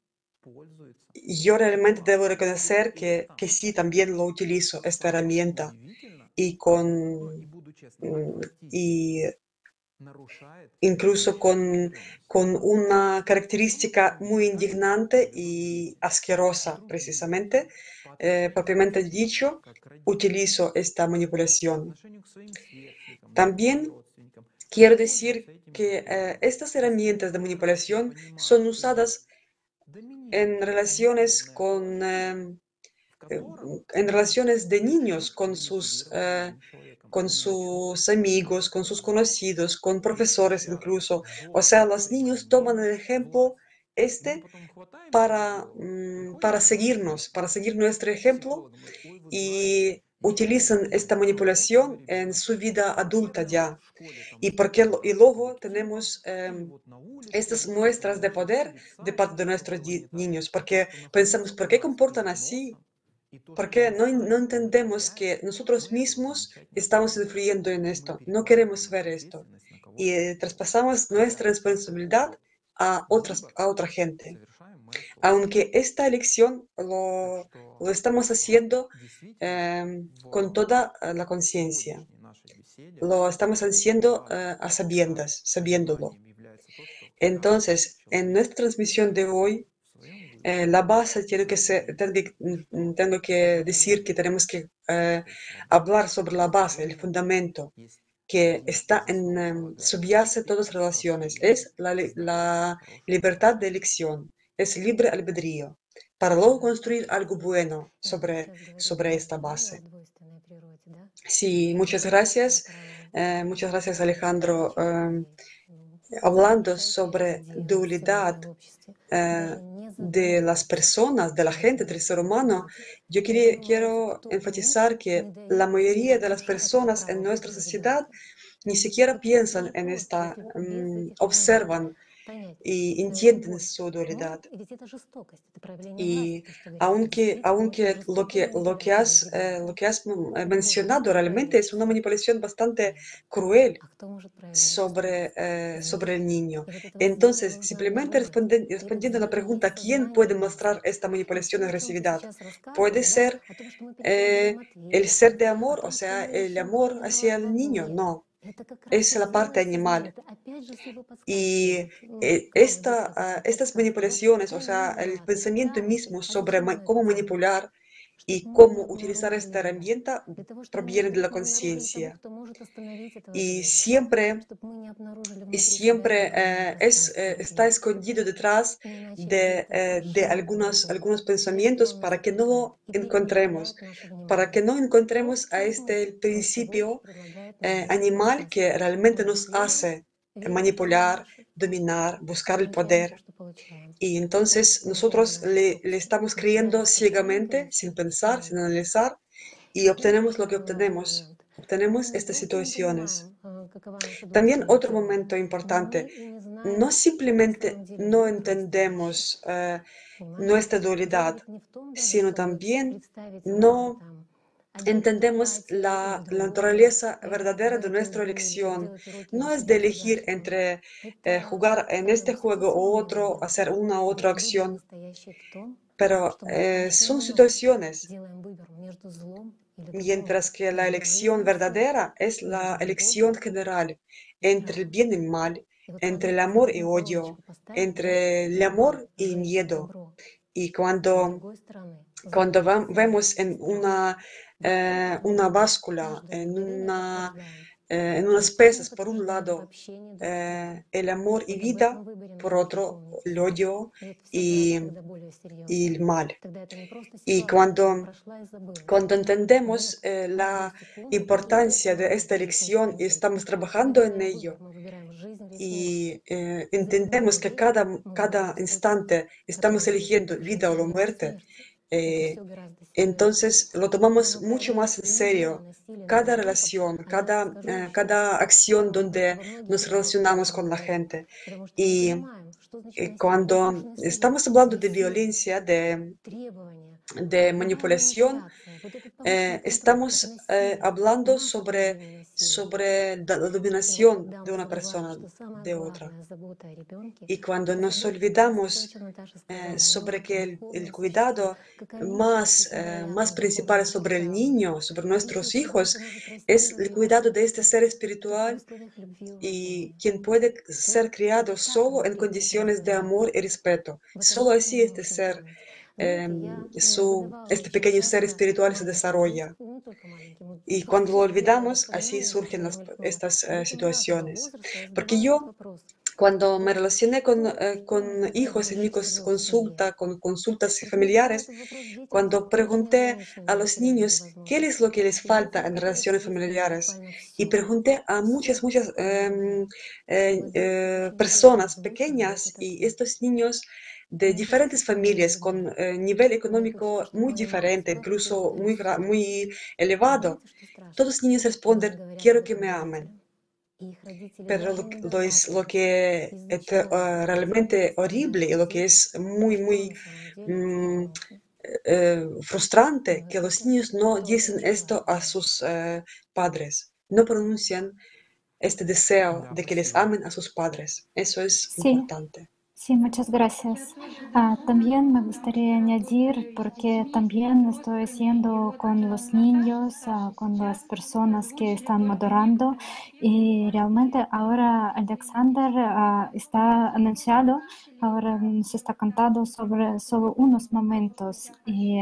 yo realmente debo reconocer que, que sí, también lo utilizo, esta herramienta, y con, y incluso con, con una característica muy indignante y asquerosa, precisamente, eh, propiamente dicho, utilizo esta manipulación. También quiero decir que eh, estas herramientas de manipulación son usadas en relaciones con, eh, en relaciones de niños con sus, con sus amigos, con sus conocidos, con profesores incluso. O sea, los niños toman el ejemplo este para, mm, para seguirnos, para seguir nuestro ejemplo y utilizan esta manipulación en su vida adulta ya. Y, porque, y luego tenemos em, estas muestras de poder de parte de nuestros niños, porque pensamos, ¿por qué comportan así? Porque no, no entendemos que nosotros mismos estamos influyendo en esto, no queremos ver esto. y eh, traspasamos nuestra responsabilidad a, otras, a otra gente. Aunque esta elección lo, lo estamos haciendo em, con toda eh, la conciencia, lo estamos haciendo eh, a sabiendas, sabiéndolo. Entonces, en nuestra transmisión de hoy, eh, la base tiene que ser, mm, tengo que decir que tenemos que eh, hablar sobre la base, el fundamento que está en um, subyace todas las relaciones. Es la, la, libertad de elección, es libre albedrío, para luego construir algo bueno sobre, sobre esta base. Sí, muchas gracias. Eh, muchas gracias, Alejandro. Em, hablando sobre dualidad eh, de las personas, de la gente, del ser humano, yo quiero enfatizar que la mayoría de las personas en nuestra sociedad ni siquiera piensan en esta, mm, observan y entienden su dualidad. Y aunque, aunque lo, que, lo, que has, eh, lo que has mencionado realmente es una manipulación bastante cruel sobre, eh, sobre el niño. Entonces, simplemente respondiendo a la pregunta, ¿quién puede mostrar esta manipulación de agresividad? Puede ser eh, el ser de amor, o sea, el amor hacia el niño. No, es la parte animal. Y eh, esta, ah, estas manipulaciones, o sea, el pensamiento mismo sobre cómo manipular y cómo utilizar esta herramienta proviene de la conciencia. Y siempre, y siempre eh, es, eh, está escondido detrás de, eh, de algunos, algunos pensamientos para que no lo encontremos, para que no encontremos a este principio animal que realmente nos hace manipular, dominar, buscar el poder. Y entonces nosotros le, le, estamos creyendo ciegamente, sin pensar, sin analizar, y obtenemos lo que obtenemos. Obtenemos estas situaciones. También otro momento importante, no simplemente no entendemos uh, nuestra dualidad, sino también no entendemos la, naturaleza verdadera de nuestra elección. No es de elegir entre eh, jugar en este juego u otro, hacer una u otra acción, pero eh, son situaciones. Mientras que la elección verdadera es la elección general entre el bien y el mal, entre el amor y odio, entre el amor y el miedo. Y cuando, cuando vemos en una eh, una báscula, en, una, eh, en unas pesas, por un lado eh, el amor y vida, por otro el odio y, el mal. Y cuando, cuando entendemos la importancia de esta elección y estamos trabajando en ello, y entendemos que cada, cada instante estamos eligiendo vida o la muerte, eh, entonces lo tomamos mucho más en serio. Cada relación, cada, eh, cada acción donde nos relacionamos con la gente. Y eh, cuando estamos hablando de violencia, de, de manipulación, eh, estamos eh, hablando sobre, sobre la dominación de una persona de otra. Y cuando nos olvidamos eh, sobre que el, el cuidado más, más principal sobre el niño, sobre nuestros hijos, es el cuidado de este ser espiritual y quien puede ser criado solo en condiciones de amor y respeto. Solo así este ser Em, su, este pequeño ser espiritual se desarrolla. Y cuando lo olvidamos, así surgen estas eh, situaciones. Porque yo Cuando me relacioné con, eh, con hijos en mi cons- consulta, con consultas familiares, cuando pregunté a los niños qué es lo que les falta en relaciones familiares y pregunté a muchas, muchas em, eh, eh, personas pequeñas y estos niños de diferentes familias con eh, nivel económico muy diferente, incluso muy, muy elevado, todos los niños responden, quiero que me amen. Pero lo, que- lo es, lo que es eh, realmente horrible y lo que es muy, muy mm, eh, frustrante, que los niños no dicen esto a sus eh, padres, no pronuncian este deseo de que les amen a sus padres. Eso es Sí. importante. Sí, muchas gracias. Ah, también me gustaría añadir, porque también estoy haciendo con los niños, ah, con las personas que están madurando, y realmente ahora Alexander ah, está anunciado, ahora nos está contado sobre solo unos momentos. Y,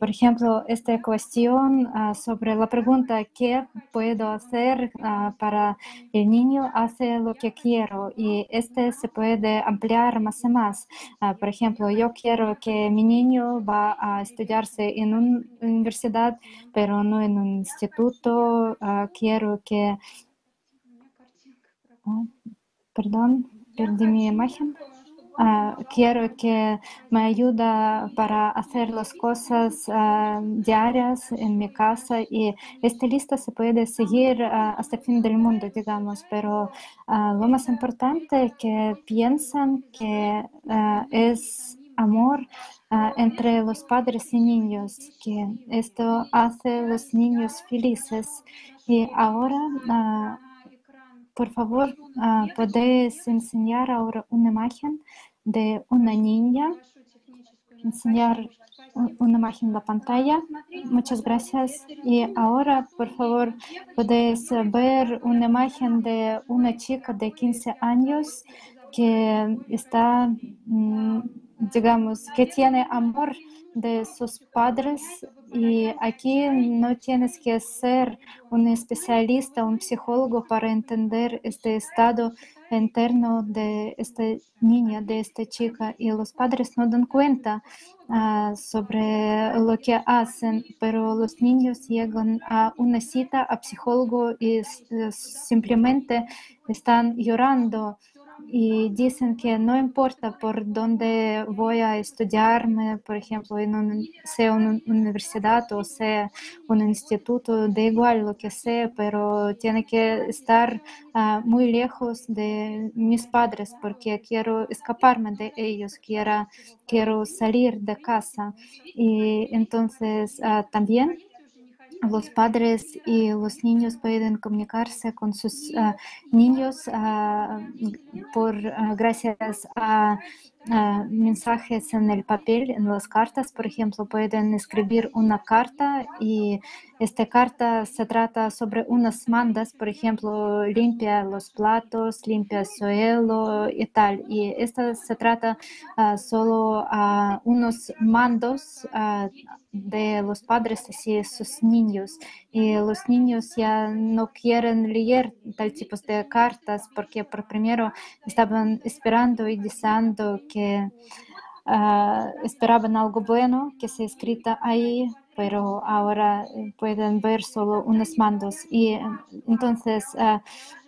por ejemplo, esta cuestión sobre la pregunta, ¿qué puedo hacer para el niño hace lo que quiero y este se puede ampliar más y más. Ah, por ejemplo, yo quiero que mi niño va a estudiarse en una universidad, pero no en un instituto. Ah, quiero que... Ah, perdón, perdí mi imagen. Ah, quiero que me ayuda para hacer las cosas ah, diarias en mi casa y esta lista se puede seguir ah, hasta el fin del mundo, digamos, pero lo más importante es que piensan que es amor entre los padres y niños, que esto hace los niños felices. Y ahora, ah, por favor, ah, podéis enseñar ahora una imagen de una niña, enseñar una imagen en la pantalla. Muchas gracias. Y ahora, por favor, podéis ver una imagen de una chica de 15 años que está, mm, digamos, que tiene amor de sus padres y aquí no tienes que ser un especialista, un psicólogo para entender este estado interno de esta niña, de esta chica. Y los padres no dan cuenta ah, sobre lo que hacen, pero los niños llegan a una cita a psicólogo y eh, simplemente están llorando y dicen que no importa por dónde voy a estudiarme, por ejemplo, en un, sea una universidad o sea un instituto, da igual lo que sea, pero tiene que estar ah, muy lejos de mis padres porque quiero escaparme de ellos, quiero, quiero salir de casa. Y entonces ah, también los padres y los niños pueden comunicarse con sus ah, niños ah, por ah, gracias a, a mensajes en el papel, en las cartas, por ejemplo, pueden escribir una carta y esta carta se trata sobre unas mandas, por ejemplo, limpia los platos, limpia el suelo y tal. Y esta se trata ah, solo a unos mandos ah, de los padres hacia sus niños. Y los niños ya no quieren leer tal tipo de cartas porque por primero estaban esperando y deseando que ah, esperaban algo bueno que se escrita ahí, pero ahora eh, pueden ver solo unos mandos. Y eh, entonces, ah,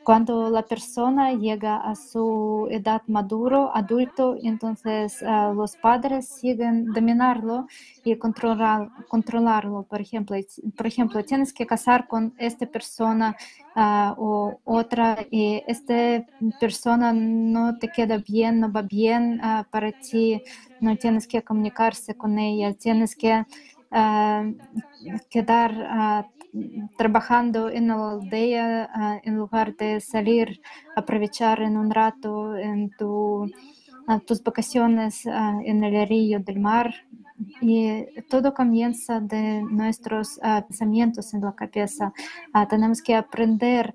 cuando la persona llega a su edad maduro, adulto, entonces ah, los padres siguen dominarlo y controlar, controlarlo. Por ejemplo, por ejemplo, tienes que casar con esta persona ah, o otra y esta persona no te queda bien, no va bien para ti, no tienes que comunicarse con ella, tienes que ah, quedar ah, trabajando en la aldea ah, en lugar de salir, aprovechar en un rato en tu, tus vacaciones en el río del mar. Y todo comienza de nuestros pensamientos en la cabeza. Tenemos que aprender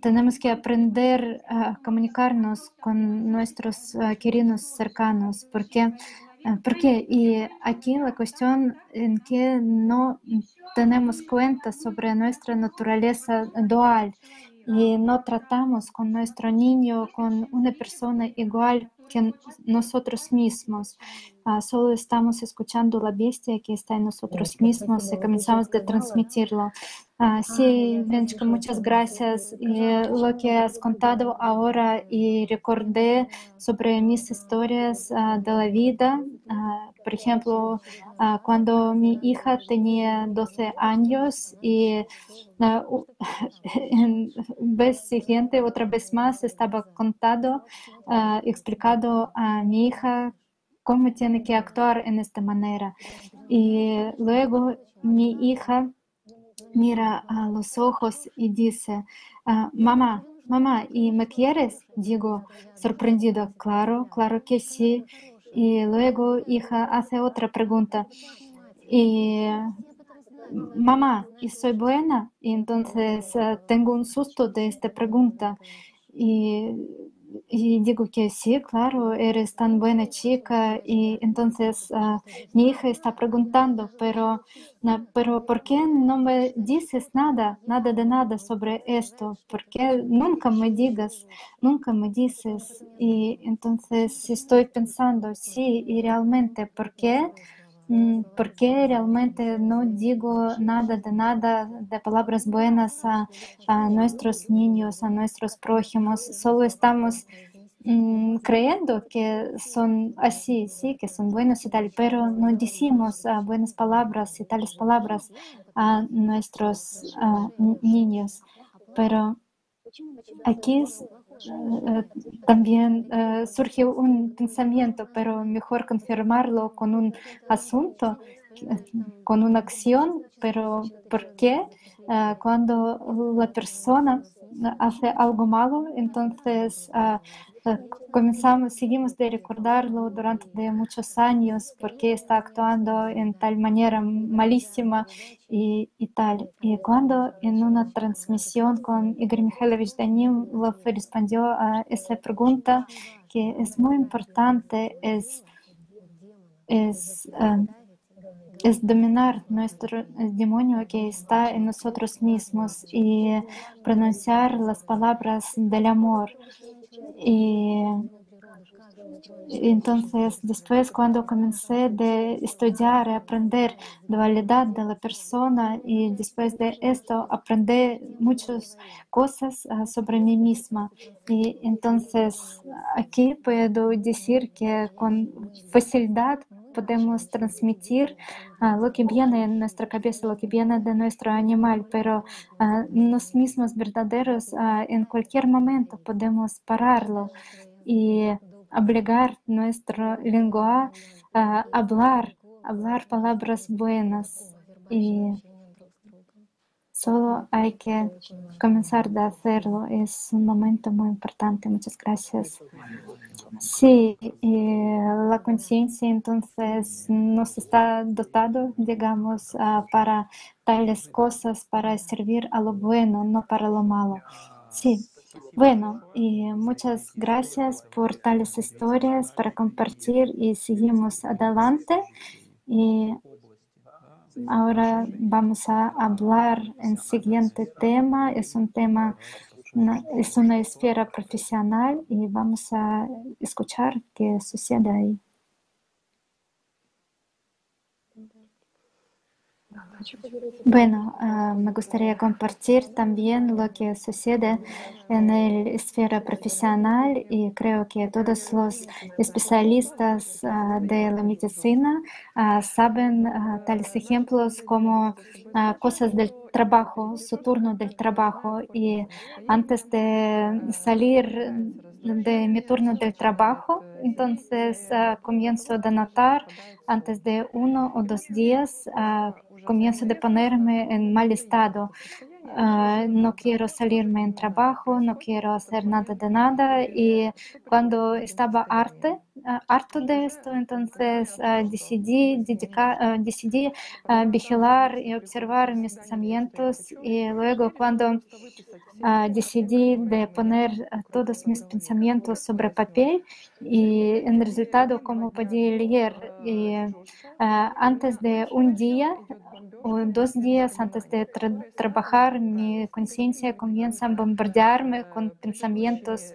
tenemos que aprender a comunicarnos con nuestros queridos cercanos, porque, porque y aquí la cuestión en que no tenemos cuenta sobre nuestra naturaleza dual y no tratamos con nuestro niño, con una persona igual que nosotros mismos. Ah, solo estamos escuchando la bestia que está en nosotros mismos y comenzamos a transmitirlo. Ah, sí, Lenchka, muchas gracias. Y lo que has contado ahora y recordé sobre mis historias ah, de la vida. por ejemplo, cuando mi hija tenía 12 años y en vez siguiente, otra vez más, estaba contado, explicado a mi hija cómo tiene que actuar en esta manera. Y luego mi hija mira a los ojos y dice, ah, mamá, mamá, ¿y me quieres? Digo, sorprendido, claro, claro que sí. Y luego hija hace otra pregunta. Y mamá, ¿y soy buena? Y entonces ah, tengo un susto de esta pregunta. Y y digo que sí, claro, eres tan buena chica. Y entonces uh, mi hija está preguntando, pero, uh, pero ¿por qué no me dices nada, nada de nada sobre esto? ¿Por qué nunca me digas, nunca me dices? Y entonces estoy pensando, sí, y realmente, ¿por qué? ¿Por qué realmente no digo nada de nada de palabras buenas a, nuestros niños, a nuestros prójimos? Solo estamos mm, creyendo que son así, sí, que son buenos y tal, pero no decimos uh, buenas palabras y tales palabras a nuestros uh, niños. Pero aquí eh, también uh, surge un pensamiento, pero mejor confirmarlo con un asunto, con una acción, pero ¿por qué cuando la persona hace algo malo, entonces comenzamos, seguimos de recordarlo durante muchos años porque está actuando en tal manera malísima y, tal. Y cuando en una transmisión con Igor Mikhailovich Danilov respondió a esa pregunta, que es muy importante, es, es um, es dominar nuestro demonio que está en nosotros mismos y pronunciar las palabras del amor. Y entonces, después, cuando comencé de estudiar y aprender dualidad de la persona, y después de esto aprendí muchas cosas ah, sobre mí misma. Y entonces, aquí puedo decir que con facilidad podemos transmitir uh, lo que viene en nuestra cabeza, lo que viene de nuestro animal, pero uh, mismos verdaderos uh, en cualquier momento podemos pararlo y obligar nuestra lengua a hablar, hablar palabras buenas y Solo hay que comenzar a hacerlo. Es un momento muy importante. Muchas gracias. Sí, la conciencia entonces nos está dotado, digamos, ah, para tales cosas, para servir a lo bueno, no para lo malo. Sí. Bueno, y muchas gracias por tales historias para compartir y seguimos adelante. Ahora vamos a hablar en siguiente tema. Es un tema, es una esfera profesional y vamos a escuchar qué sucede ahí. Bueno, uh, me gustaría compartir también lo que sucede en la esfera profesional y creo que todos los especialistas uh, de la medicina uh, saben tales ejemplos como cosas del trabajo, su turno del trabajo. Y antes de salir de mi turno del trabajo, entonces comienzo a notar antes de uno o dos días comienzo de ponerme en mal estado. Uh, no quiero salirme en trabajo, no quiero hacer nada de nada. Y cuando estaba arte, harto de esto, entonces decidí, dedicar, decidí vigilar y observar mis pensamientos. Y luego cuando decidí de poner todos mis pensamientos sobre papel y en resultado como podía leer. Y, antes de un día o dos días antes de tra- trabajar, mi conciencia comienza a bombardearme con pensamientos,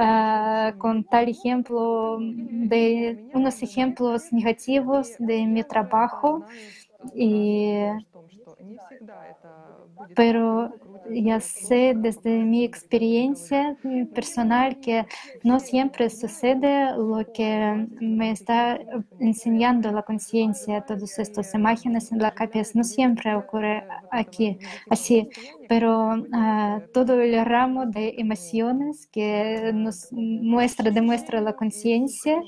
ah, con tal ejemplo, de unos ejemplos negativos de mi trabajo. Y, pero ya sé desde mi experiencia personal que no siempre sucede lo que me está enseñando la conciencia, todas estas imágenes en la cabeza. No siempre ocurre aquí así, pero ah, todo el ramo de emociones que nos muestra, demuestra la conciencia,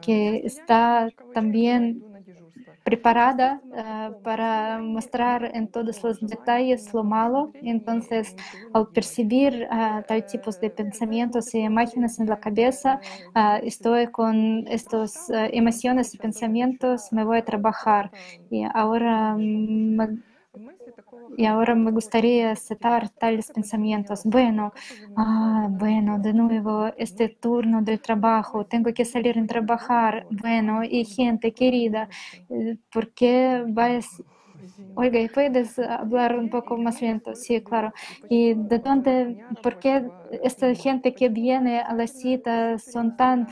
que está también preparada ah, para mostrar en todos los detalles lo malo. Entonces, al percibir ah, tal tipos de pensamientos y imágenes en la cabeza, ah, estoy con estas emociones y pensamientos, me voy a trabajar. Y ahora me y ahora me gustaría aceptar tales pensamientos. Bueno, ah, bueno, de nuevo, este turno del trabajo, tengo que salir a trabajar. Bueno, y gente querida, eh, ¿por qué vas? Olga, ¿y ¿puedes hablar un poco más lento? Sí, claro. ¿Y de dónde, por qué esta gente que viene a la cita son tan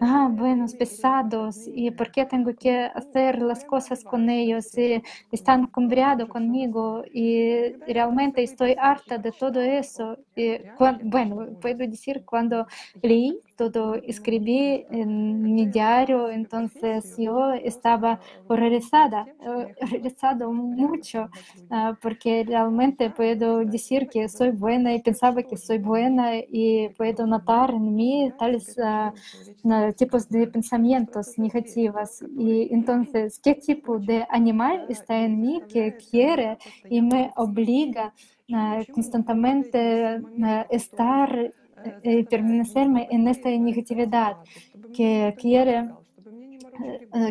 Ah, buenos, pesados. ¿Y por qué tengo que hacer las cosas con ellos? Y están cumbriados conmigo y realmente estoy harta de todo eso. Y bueno, puedo decir, cuando leí todo, escribí en mi diario, entonces yo estaba horrorizada, eh, horrorizada mucho, ah, porque realmente puedo decir que soy buena y pensaba que soy buena y puedo notar en mí tales ah, tipos de pensamientos negativos. Y entonces, ¿qué tipo de animal está en mí que quiere y me obliga constantemente a estar eh, y permanecerme en esta negatividad que quiere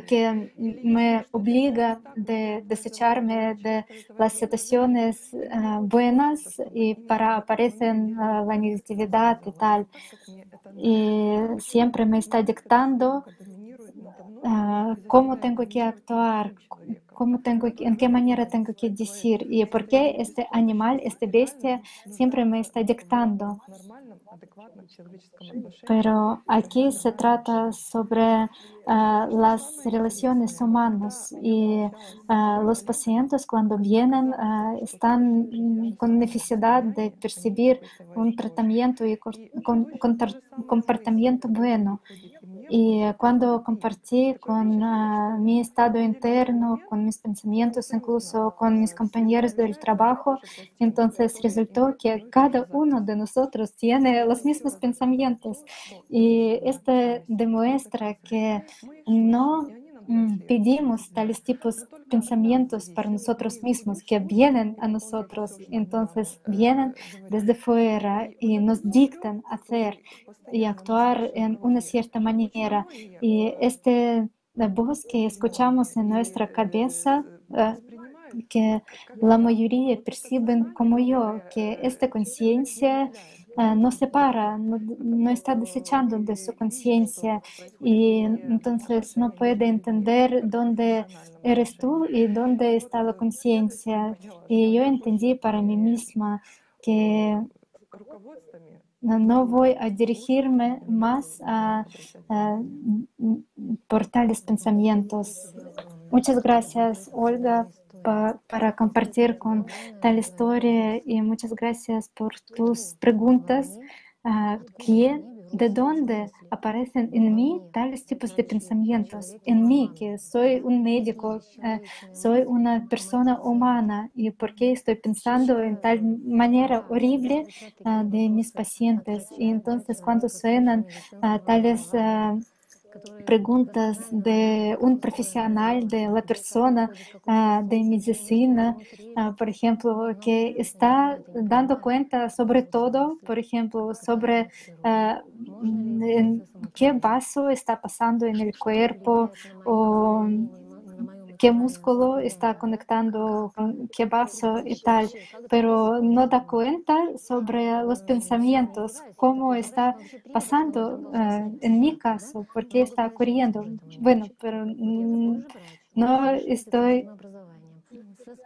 que me obliga de desecharme de las situaciones buenas y para aparecen eh, la negatividad y tal. Y siempre me está dictando cómo tengo que actuar, cómo tengo en qué manera tengo que decir y por qué este animal, esta bestia siempre me está dictando. Pero aquí se trata sobre las relaciones humanas y los pacientes cuando vienen están con necesidad de percibir un tratamiento y con, comportamiento bueno. Y eh, cuando compartí con ah, mi estado interno, con mis pensamientos, incluso con mis compañeros del trabajo, entonces resultó que cada uno de nosotros tiene los mismos pensamientos. Y esto demuestra que no pedimos tales tipos de pensamientos para nosotros mismos, que vienen a nosotros, entonces vienen desde fuera y nos dictan hacer y actuar en una cierta manera. Y este voz que escuchamos en nuestra cabeza, eh, que la mayoría perciben como yo, que esta conciencia eh, no se para, no, no está desechando de su conciencia y entonces no puede entender dónde eres tú y dónde está la conciencia. Y yo entendí para mí misma que no voy a dirigirme más a, a- m- por tales pensamientos. Muchas gracias, Olga, pa- para compartir con tal historia y muchas gracias por tus preguntas. ¿quién, de dónde aparecen en mí tales tipos de pensamientos? En mí, que soy un médico, eh, soy una persona humana y por qué estoy pensando en tal manera horrible ah, de mis pacientes. Y entonces cuando suenan ah, tales preguntas de un profesional, de la persona de medicina, ah, por ejemplo, que está dando cuenta sobre todo, por ejemplo, sobre en qué vaso está pasando en el cuerpo o qué músculo está conectando con qué vaso y tal, pero no da cuenta sobre los pensamientos, cómo está pasando eh, en mi caso, por qué está ocurriendo. Bueno, pero no estoy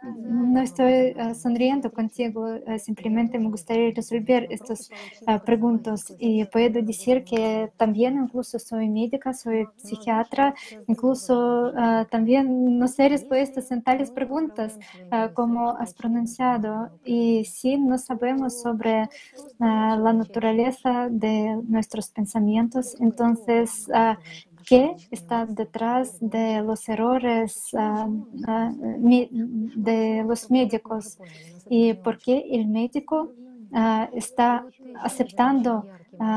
no estoy uh, sonriendo contigo, uh, simplemente me gustaría resolver estas uh, preguntas. Y puedo decir que también incluso soy médica, soy psiquiatra, incluso también no sé respuestas en tales preguntas como has pronunciado. Y si no sabemos sobre la naturaleza de nuestros pensamientos, entonces qué está detrás de los errores uh, uh, de los médicos y por qué el médico uh, está aceptando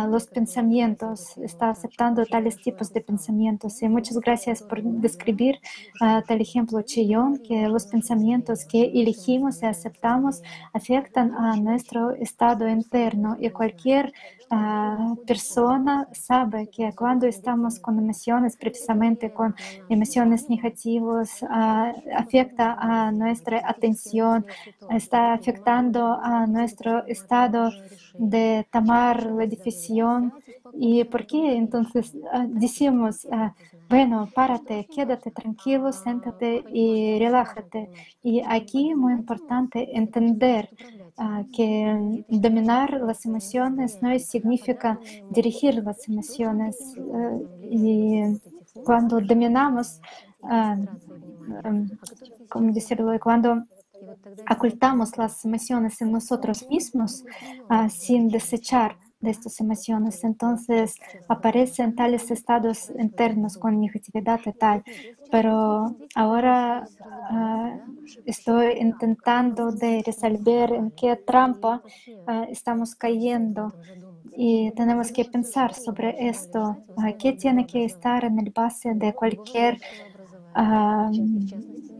los pensamientos, está aceptando tales tipos de pensamientos. Y muchas gracias por describir tal ejemplo, Chillón, que los pensamientos que elegimos y aceptamos afectan a nuestro estado interno y cualquier persona sabe que cuando estamos con emociones, precisamente con emociones negativas, afecta a nuestra atención, está afectando a nuestro estado de tomar la decisión. ¿Y por qué entonces decimos, bueno, párate, quédate tranquilo, siéntate y relájate? Y aquí muy importante entender uh, que dominar las emociones no significa dirigir las emociones. Y cuando dominamos, ¿cómo decirlo? Cuando ocultamos las emociones en nosotros mismos sin desechar de estas emociones. Entonces aparecen tales estados internos con negatividad y tal. Pero ahora uh, estoy intentando de resolver en qué trampa uh, estamos cayendo y tenemos que pensar sobre esto. Uh, ¿Qué tiene que estar en el base de cualquier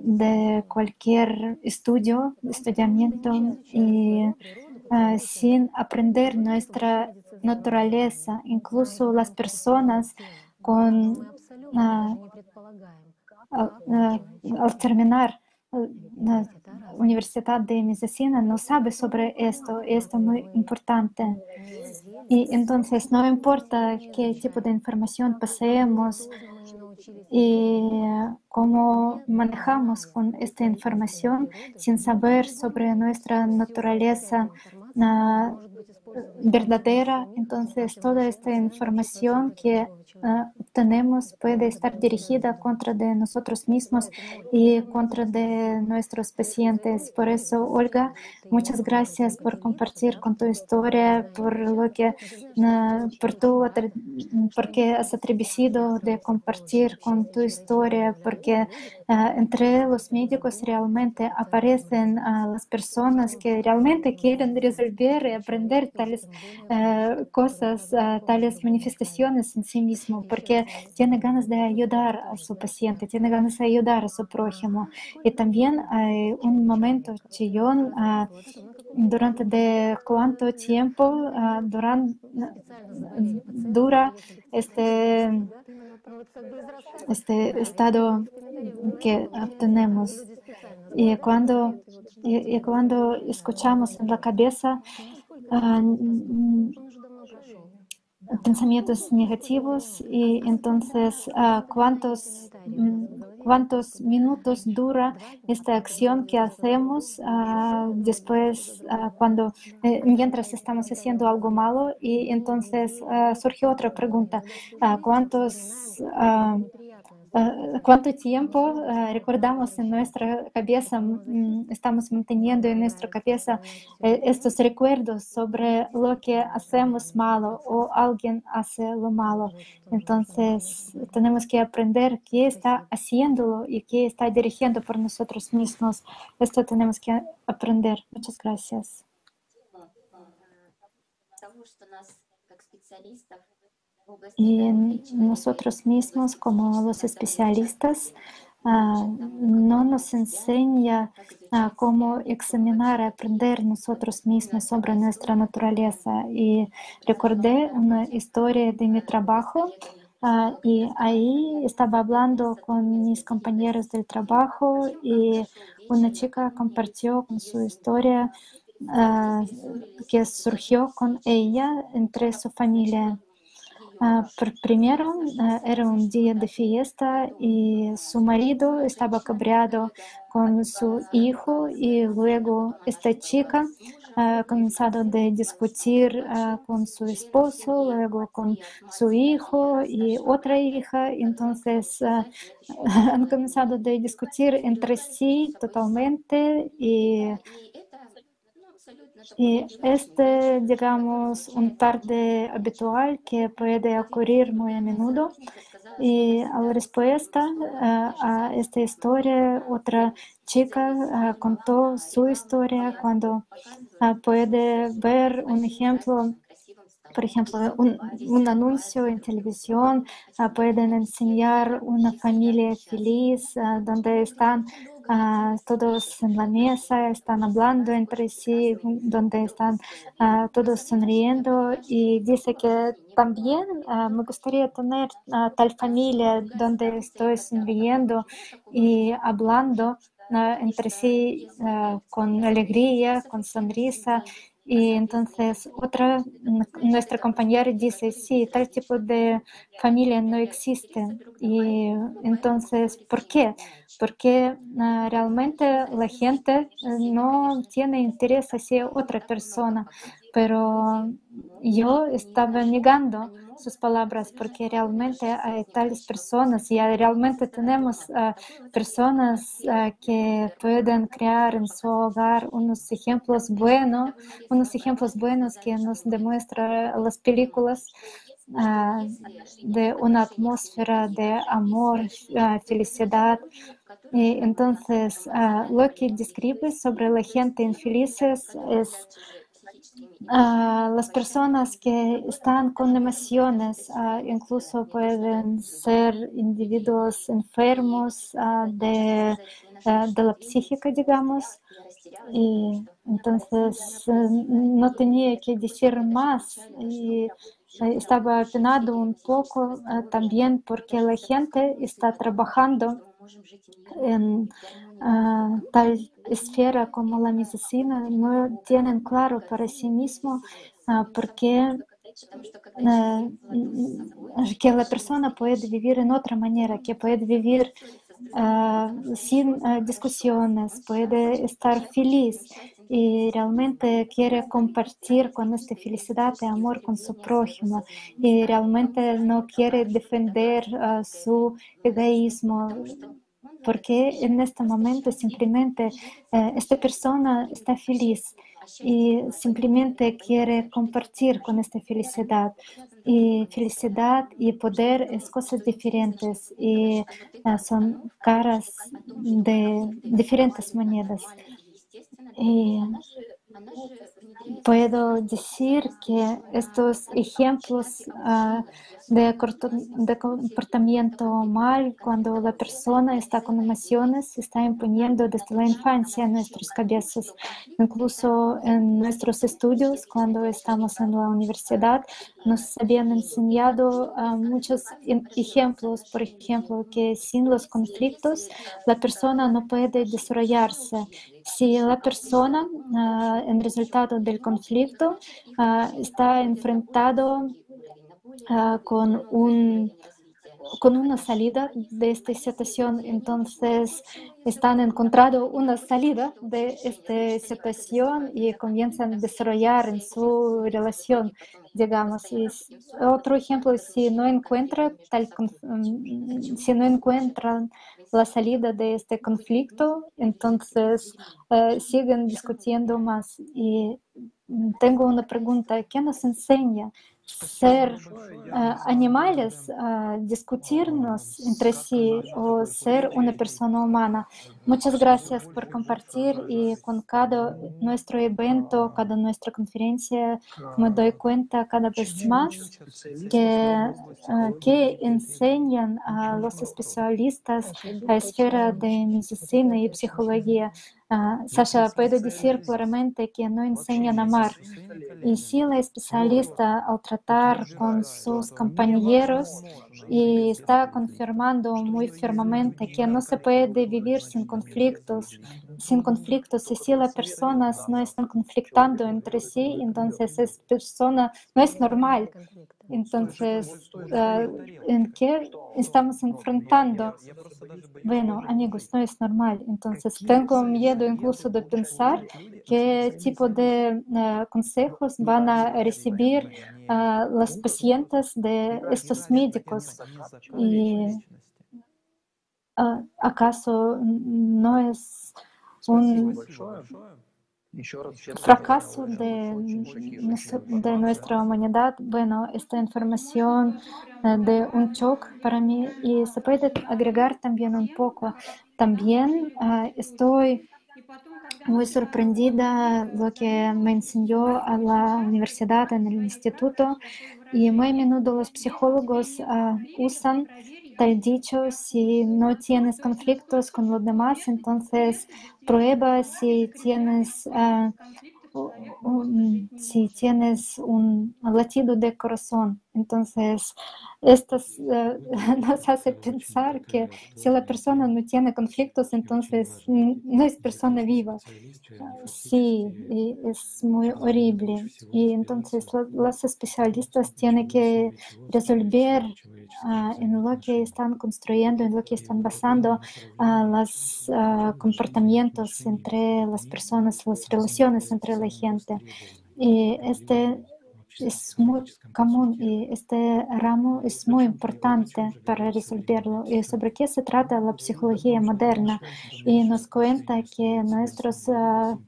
de cualquier estudio, estudiamiento y uh, sin aprender nuestra naturaleza, incluso las personas con uh, al terminar la Universidad de Medicina no sabe sobre esto, esto es muy importante. Y entonces no importa qué tipo de información poseemos y cómo manejamos con esta información sin saber sobre nuestra naturaleza verdadera, entonces toda esta información que uh, tenemos puede estar dirigida contra de nosotros mismos y contra de nuestros pacientes. Por eso, Olga, muchas gracias por compartir con tu historia, por lo que, por tu, porque has atrevido de compartir con tu historia, porque uh, entre los médicos realmente aparecen las personas que realmente quieren resolver y aprender tales uh, cosas, uh, tales manifestaciones en sí mismo, porque tiene ganas de ayudar a su paciente, tiene ganas de ayudar a su prójimo. Y también hay un momento chillón uh, durante de cuánto tiempo durante, dura este, este estado que obtenemos. Y cuando, y, y cuando escuchamos en la cabeza pensamientos negativos y entonces cuántos, cuántos minutos dura esta acción que hacemos después cuando eh, mientras estamos haciendo algo malo y entonces surgió otra pregunta cuántos Ah, cuánto tiempo ah, recordamos en nuestra cabeza, mm, estamos manteniendo en nuestra cabeza eh, estos recuerdos sobre lo que hacemos malo o alguien hace lo malo. Entonces, tenemos que aprender qué está haciéndolo y qué está dirigiendo por nosotros mismos. Esto tenemos que aprender. Muchas gracias. Y nosotros mismos, como los especialistas, ah, no nos enseña ah, cómo examinar, aprender nosotros mismos sobre nuestra naturaleza. Y recordé una historia de mi trabajo ah, y ahí estaba hablando con mis compañeros del trabajo y una chica compartió con su historia que surgió con ella entre su familia. Ah, primero, ah, era un día de fiesta y su marido estaba cabreado con su hijo y luego esta chica ha comenzado a discutir ah, con su esposo, luego con su hijo y otra hija. Entonces ah, han comenzado a discutir entre sí totalmente y y este, digamos, un tarde habitual que puede ocurrir muy a menudo. Y a la respuesta a, a esta historia, otra chica ah, contó su historia cuando ah, puede ver un ejemplo por ejemplo, un, un, anuncio en televisión, uh, pueden enseñar una familia feliz donde están uh, todos en la mesa, están hablando entre sí, donde están todos sonriendo y dice que también me gustaría tener tal familia donde estoy sonriendo y hablando entre sí con alegría, con sonrisa y entonces otra, nuestra compañera dice, sí, tal tipo de familia no existe. Y entonces, ¿por qué? Porque uh, realmente la gente no tiene interés hacia otra persona. Pero yo estaba negando sus palabras porque realmente hay tales personas y realmente tenemos uh, personas uh, que pueden crear en su hogar unos ejemplos buenos, unos ejemplos buenos que nos demuestran las películas. Uh, de una atmósfera de amor, felicidad. Y entonces, lo que describe sobre la gente infelices es Las personas que están con emociones incluso pueden ser individuos enfermos de, de, la psíquica, digamos. Y entonces no tenía que decir más. Y estaba apenado un poco también porque la gente está trabajando en uh, tal esfera como la medicina no tienen claro para sí mismo uh, por qué que la persona puede vivir en otra manera, que puede vivir sin discusiones, puede estar feliz y realmente quiere compartir con esta felicidad y amor con su prójimo y realmente no quiere defender uh, su egoísmo porque en este momento simplemente uh, esta persona está feliz y simplemente quiere compartir con esta felicidad. Y felicidad y poder es cosas diferentes y uh, son caras de diferentes maneras. Y puedo decir que estos ejemplos uh, de, comportamiento mal, cuando la persona está con emociones, está imponiendo desde la infancia en nuestras cabezas. Incluso en nuestros estudios, cuando estamos en la universidad, nos habían enseñado uh, muchos ejemplos, por ejemplo, que sin los conflictos la persona no puede desarrollarse. Si la persona, uh, en resultado del conflicto, está enfrentado uh, con, un, con una salida de esta situación. Entonces, están encontrando una salida de esta situación y comienzan a desarrollar en su relación, digamos. Y otro ejemplo, si no encuentran tal, mm, si no encuentran la salida de este conflicto, entonces uh, siguen discutiendo más. Y mm, tengo una pregunta, ¿qué nos enseña ser uh, animales, uh, discutirnos entre sí o ser una persona humana. Muchas gracias por compartir y con cada nuestro evento, cada nuestra conferencia, me doy cuenta cada vez más que, uh, que enseñan a los especialistas a esfera de medicina y psicología. Uh, Sasha, puedo decir claramente que no enseñan a amar. Y si la especialista al tratar con sus compañeros y está confirmando muy firmemente que no se puede vivir sin conflictos, sin conflictos. Y si las personas no están conflictando entre sí, entonces esa persona no es normal. Entonces, uh, ¿en qué estamos enfrentando? Bueno, amigos, no es normal. Entonces, tengo miedo incluso de pensar qué tipo de uh, consejos van a recibir uh, los pacientes de estos médicos. Y ¿acaso no es un fracaso de, de nuestra humanidad. Bueno, esta información de un shock para mí y se puede agregar también un poco. También estoy muy sorprendida lo que me enseñó a la universidad, en el instituto, y muy a menudo los psicólogos usan tal dicho, si no tienes conflictos con los demás, entonces prueba si tienes, uh, si tienes un latido de corazón. Entonces, esto uh, nos hace pensar que si la persona no tiene conflictos, entonces no es persona viva. Sí, y es muy horrible. Y entonces los especialistas tienen que resolver uh, en lo que están construyendo, en lo que están basando uh, los comportamientos entre las personas, las relaciones entre Y este es muy común y este ramo es muy importante para resolverlo. ¿Y sobre qué se trata la psicología moderna? Y nos cuenta que nuestras uh,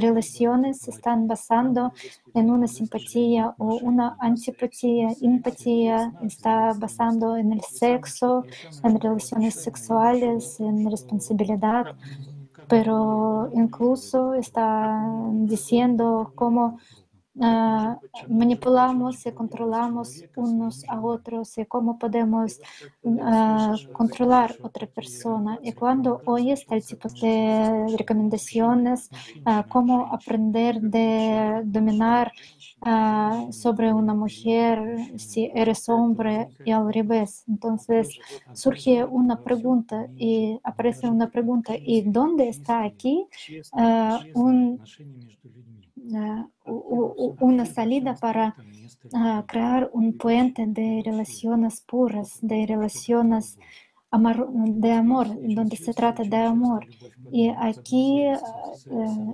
relaciones están basando en una simpatía o una antipatía, empatía, está basando en el sexo, en relaciones sexuales, en responsabilidad pero incluso está diciendo cómo uh, manipulamos y controlamos unos a otros y cómo podemos uh, controlar otra persona. Y cuando oyes tal tipo de recomendaciones, uh, cómo aprender de dominar sobre una mujer si eres hombre y al revés. Entonces surge una pregunta y aparece una pregunta, ¿y dónde está aquí un una salida para crear un puente de relaciones puras, de relaciones de amor, donde se trata de amor. Y aquí eh,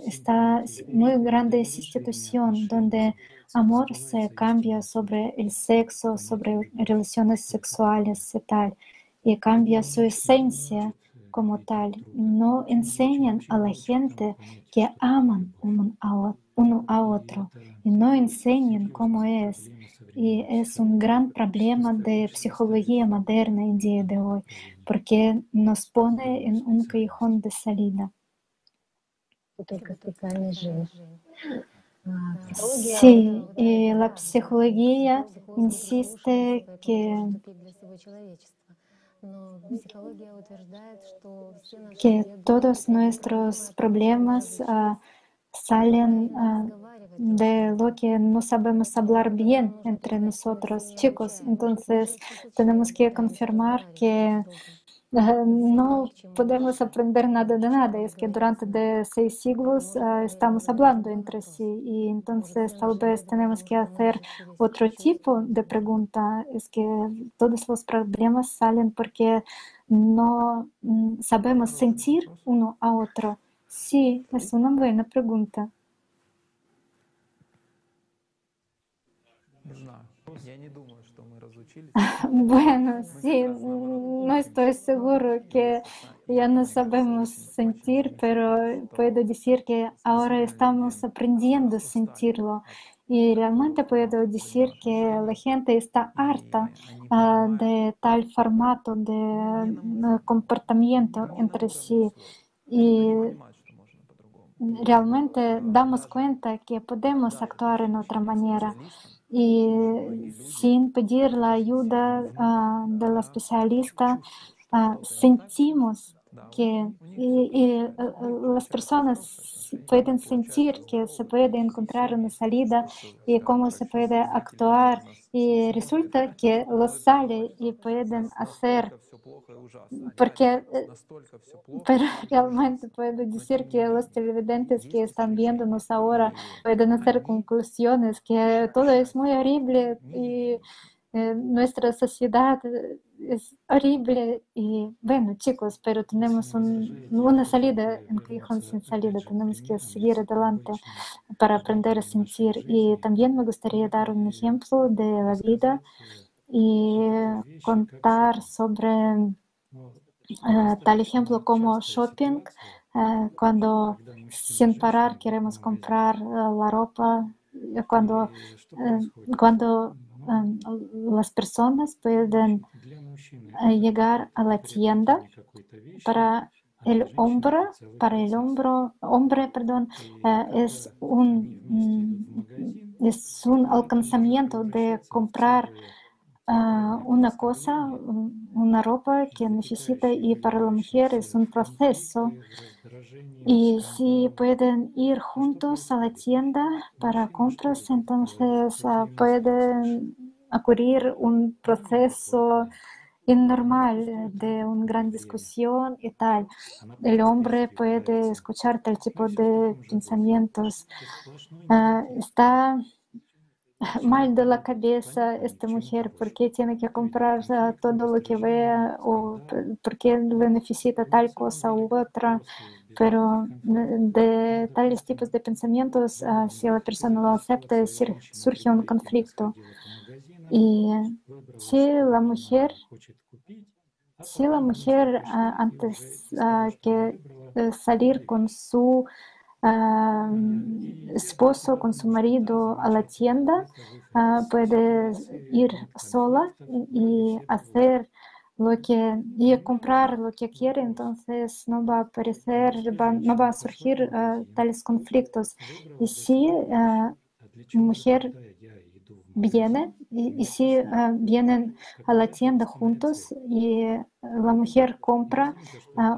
está muy grande institución donde amor se cambia sobre el sexo, sobre relaciones sexuales y tal, y cambia su esencia como tal. No enseñan a la gente que aman uno a otro y no enseñan cómo es. Y es un gran problema de psicología moderna en día de hoy, porque nos pone en un callejón de salida. Sí, y la psicología insiste que que todos nuestros problemas uh, salen uh, de lo que no sabemos hablar bien entre nosotros, chicos. Entonces, tenemos que confirmar que no podemos aprender nada de nada. Es que durante de seis siglos uh, estamos hablando entre sí y entonces tal vez tenemos que hacer otro tipo de pregunta. Es que todos los problemas salen porque no mm, sabemos sentir uno a otro. Sí, es una buena pregunta. Bueno, sí, no estoy seguro que ya no sabemos sentir, pero puedo decir que ahora estamos aprendiendo a sentirlo. Y realmente puedo decir que la gente está harta uh, de tal formato de uh, comportamiento entre sí. Y realmente damos cuenta que podemos actuar en otra manera y sin pedir la ayuda uh, de la especialista uh, sentimos que y, y, las personas pueden sentir que se puede encontrar una salida y cómo se puede actuar y resulta que lo sale y pueden hacer porque pero realmente puedo decir que los televidentes que están viéndonos ahora pueden hacer conclusiones que todo es muy horrible y eh, nuestra sociedad es horrible y bueno chicos, pero tenemos un, una salida, un callejón sin salida, tenemos que seguir adelante para aprender a sentir y también me gustaría dar un ejemplo de la vida y contar sobre uh, tal ejemplo como shopping, uh, cuando sin parar queremos comprar uh, la ropa, cuando, cuando las personas pueden llegar a la tienda para el hombre, para el hombro, hombre, perdón, es un, es un alcanzamiento de comprar una cosa, una ropa que necesita y para la mujer es un proceso. Y si pueden ir juntos a la tienda para compras, entonces pueden ocurrir un proceso normal de una gran discusión y tal. El hombre puede escuchar tal tipo de pensamientos. está mal de la cabeza esta mujer, por qué tiene que comprar todo lo que vea o por qué necesita tal cosa u otra. Pero de tales tipos de pensamientos, si la persona lo acepta, surge un conflicto. Y si la mujer, si la mujer antes que eh, salir con su esposo con su marido a la tienda, ah, puede ir sola y hacer lo que y comprar lo que quiere, entonces no va a aparecer, no va a surgir ah, tales conflictos. Y si uh, mujer viene y, si vienen a la tienda juntos y la mujer compra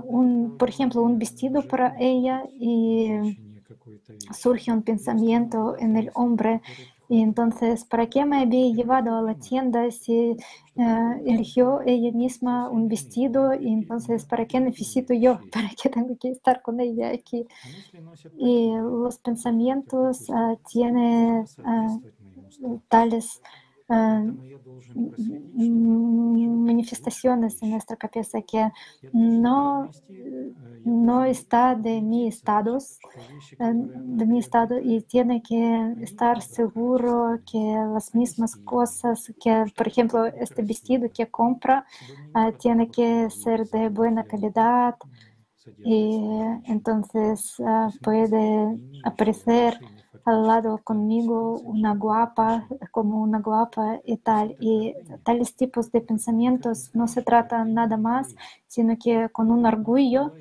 un, por ejemplo, un vestido para ella y surge un pensamiento en el hombre y entonces, ¿para qué me había llevado a la tienda si eligió ella misma un vestido? Y entonces, ¿para qué necesito yo? ¿Para qué tengo que estar con ella aquí? Y los pensamientos tienen tales manifestaciones en nuestra cabeza que no, está de mi estado, de mi estado y tiene que estar seguro que las mismas cosas, que por ejemplo este vestido que compra tiene que ser de buena calidad y entonces puede aparecer al lado conmigo una guapa, como una guapa y tal. Y tales tipos de pensamientos no se tratan nada más, sino que con un orgullo,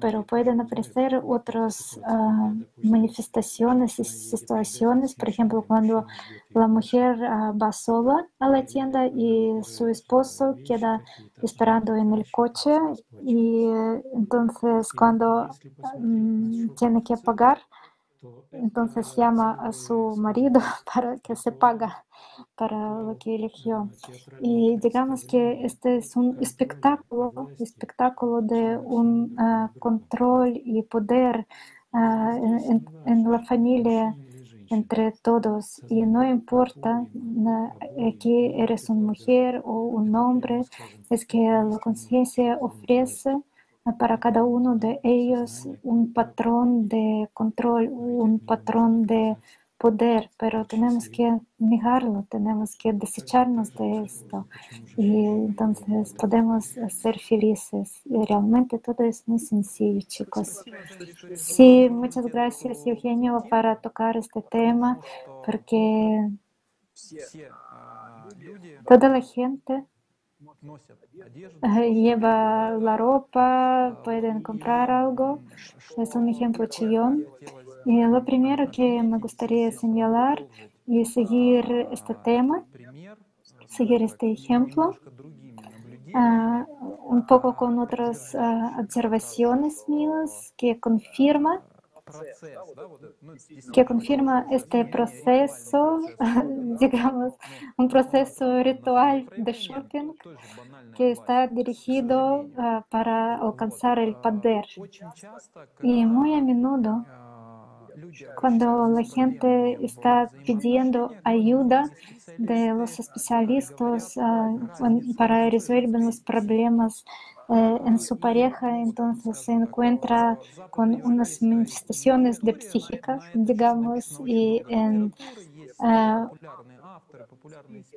pero pueden aparecer otras ah, manifestaciones y situaciones, por ejemplo, cuando la mujer ah, va sola a la tienda y su esposo queda esperando en el coche y entonces cuando mm, tiene que pagar, entonces llama a su marido para que se paga para lo que eligió. Y digamos que este es un espectáculo, espectáculo de un ah, control y poder ah, en, la familia entre todos. Y no importa que eres una mujer o un hombre, es que la conciencia ofrece para cada uno de ellos un patrón de control, un patrón de poder, pero tenemos que negarlo, tenemos que desecharnos de esto y entonces podemos ser felices. Y realmente todo es muy sencillo, chicos. Sí, muchas gracias, Eugenio, para tocar este tema, porque toda la gente lleva la ropa, pueden comprar algo. Es un ejemplo chillón. Y lo primero que me gustaría señalar y seguir este tema, seguir este ejemplo, ah, un poco con otras ah, observaciones mías que confirman que confirma este proceso, digamos, un proceso ritual de shopping que está dirigido uh, para alcanzar el poder. Y muy a menudo, cuando la gente está pidiendo ayuda de los especialistas uh, para resolver los problemas eh, en su pareja, entonces se encuentra con unas manifestaciones de psíquica, digamos, y en, uh,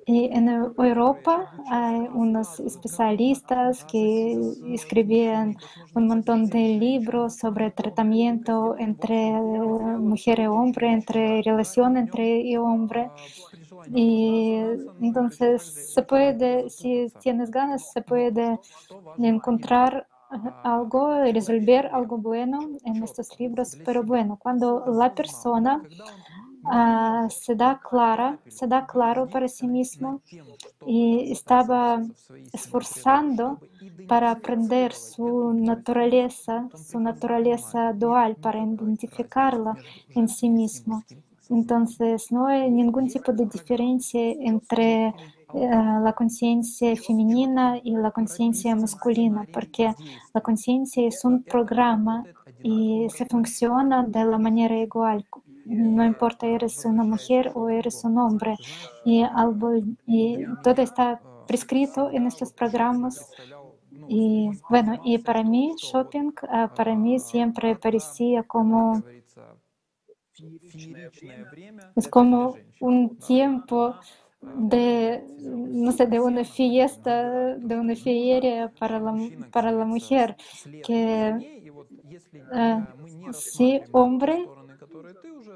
y en Europa hay unos especialistas que escribían un montón de libros sobre tratamiento entre mujer y hombre, entre relación entre y hombre. Y entonces se puede, si tienes ganas, se puede encontrar algo, resolver algo bueno en estos libros. Pero bueno, cuando la persona uh, se da clara, se da claro para sí mismo y estaba esforzando para aprender su naturaleza, su naturaleza dual, para identificarla en sí mismo. Entonces, no hay ningún tipo de diferencia entre eh, la conciencia femenina y la conciencia masculina, porque la conciencia es un programa y se funciona de la manera igual. No importa eres una mujer o eres un hombre. Y, algo, todo está prescrito en estos programas. Y bueno, y para mí, shopping, ah, para mí siempre parecía como es como un tiempo de, no sé, de una fiesta, de una feria para la, para la mujer, que uh, si hombre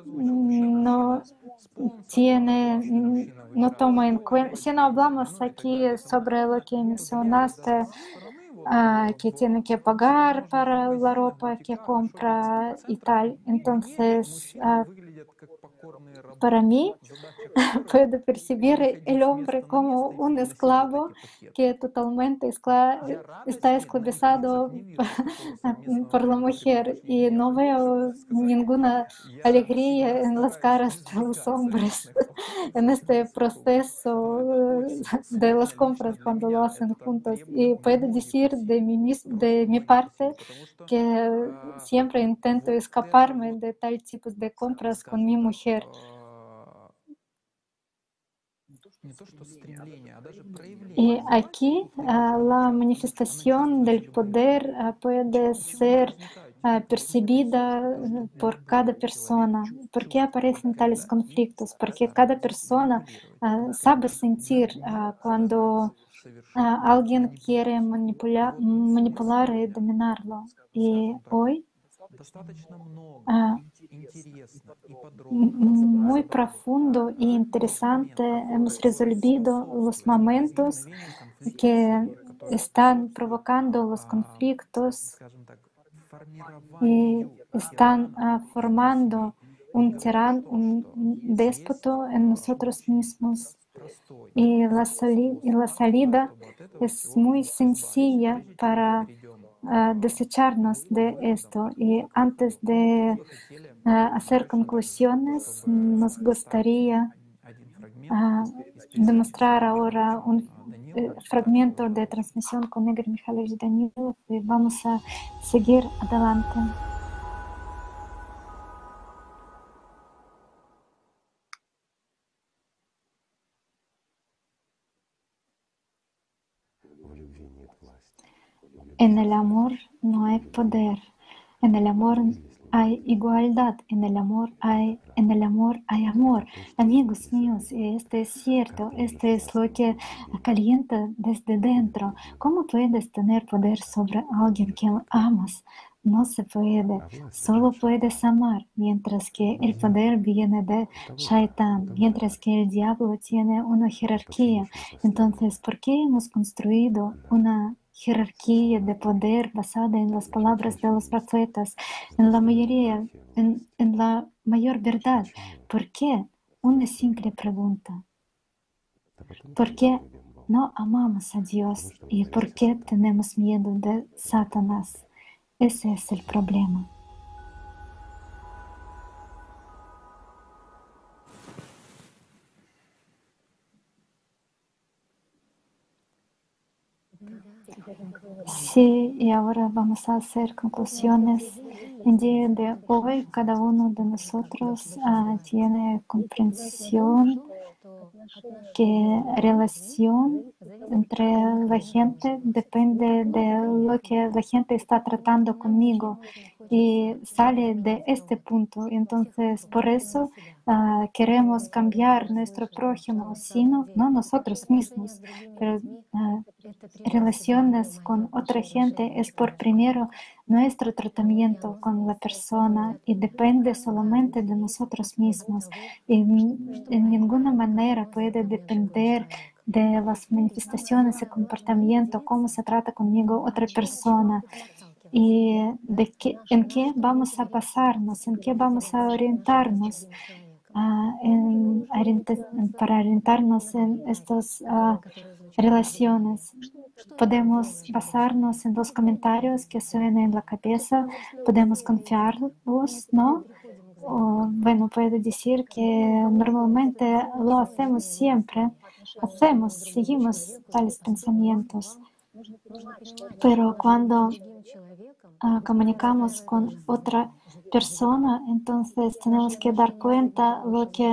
no tiene, no toma en cuenta, si no hablamos aquí sobre lo que mencionaste, que tiene que pagar para la ropa que compra y. Entonces, para mí, puedo percibir el hombre como un esclavo que totalmente está esclavizado por la mujer y no veo ninguna alegría en las caras de los hombres en este proceso de las compras cuando lo hacen juntos. Y puedo decir de mi, de mi parte que siempre intento escaparme de tal tipo de compras con mi mujer. Y aquí la manifestación del poder puede ser percibida por cada persona. ¿Por qué aparecen tales conflictos? Porque cada persona sabe sentir cuando alguien quiere manipular, manipular y dominarlo. Y hoy muy profundo e interesante hemos resolvido los momentos que están provocando los conflictos y están formando un tirano, un déspota en nosotros mismos. Y la, y la salida es muy sencilla para desecharnos de esto. Y antes de hacer conclusiones, nos gustaría demostrar ahora un eh, fragmento de transmisión con Igor Mikhailovich Danilov y vamos a seguir adelante. En el amor no hay poder. En el amor hay igualdad. En el amor hay, en el amor hay amor. Amigos míos, este es cierto. Este es lo que calienta desde dentro. ¿Cómo puedes tener poder sobre alguien que amas? No se puede, solo puedes amar, mientras que el poder viene de Shaitan, mientras que el diablo tiene una jerarquía. Entonces, ¿por qué hemos construido una jerarquía de poder basada en las palabras de los profetas, en la mayoría, en, en la mayor verdad. ¿Por qué? Una simple pregunta. ¿Por qué no amamos a Dios y por qué tenemos miedo de Satanás? Ese es el problema. Sí, y ahora vamos a hacer conclusiones. En día de hoy, cada uno de nosotros uh, tiene comprensión que relación entre la gente depende de lo que la gente está tratando conmigo y sale de este punto. Entonces, por eso uh, queremos cambiar nuestro prójimo, sino no nosotros mismos, pero uh, relaciones con otra gente es por primero nuestro tratamiento con la persona y depende solamente de nosotros mismos y en ninguna manera puede depender de las manifestaciones y comportamiento, cómo se trata conmigo otra persona y de qué, en qué vamos a pasarnos, en qué vamos a orientarnos. En, para orientarnos en estas uh, relaciones. Podemos basarnos en los comentarios que suenan en la cabeza, podemos confiarlos, ¿no? O, bueno, puedo decir que normalmente lo hacemos siempre, hacemos, seguimos tales pensamientos. Pero cuando uh, comunicamos con otra persona, entonces tenemos que dar cuenta lo que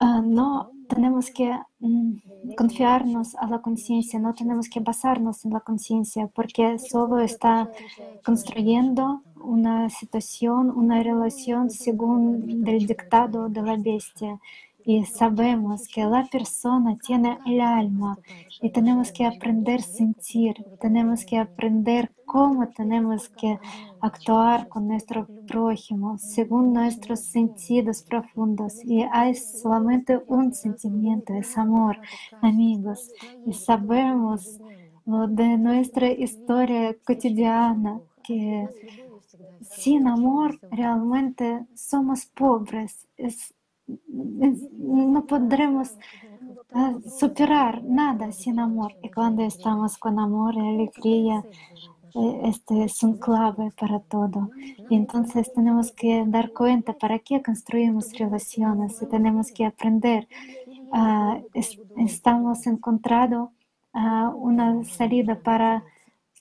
uh, no tenemos que mm, confiarnos a la conciencia, no tenemos que basarnos en la conciencia, porque solo está construyendo una situación, una relación según el dictado de la bestia y sabemos que la persona tiene el alma y tenemos que aprender a sentir, tenemos que aprender cómo tenemos que actuar con nuestro prójimo según nuestros sentidos profundos. Y hay solamente un sentimiento, es amor, amigos. Y sabemos de nuestra historia cotidiana que sin amor realmente somos pobres. Es no podremos superar nada sin amor. Y cuando estamos con amor y alegría, este es un clave para todo. Y entonces tenemos que dar cuenta para qué construimos relaciones y tenemos que aprender. Estamos encontrando una salida para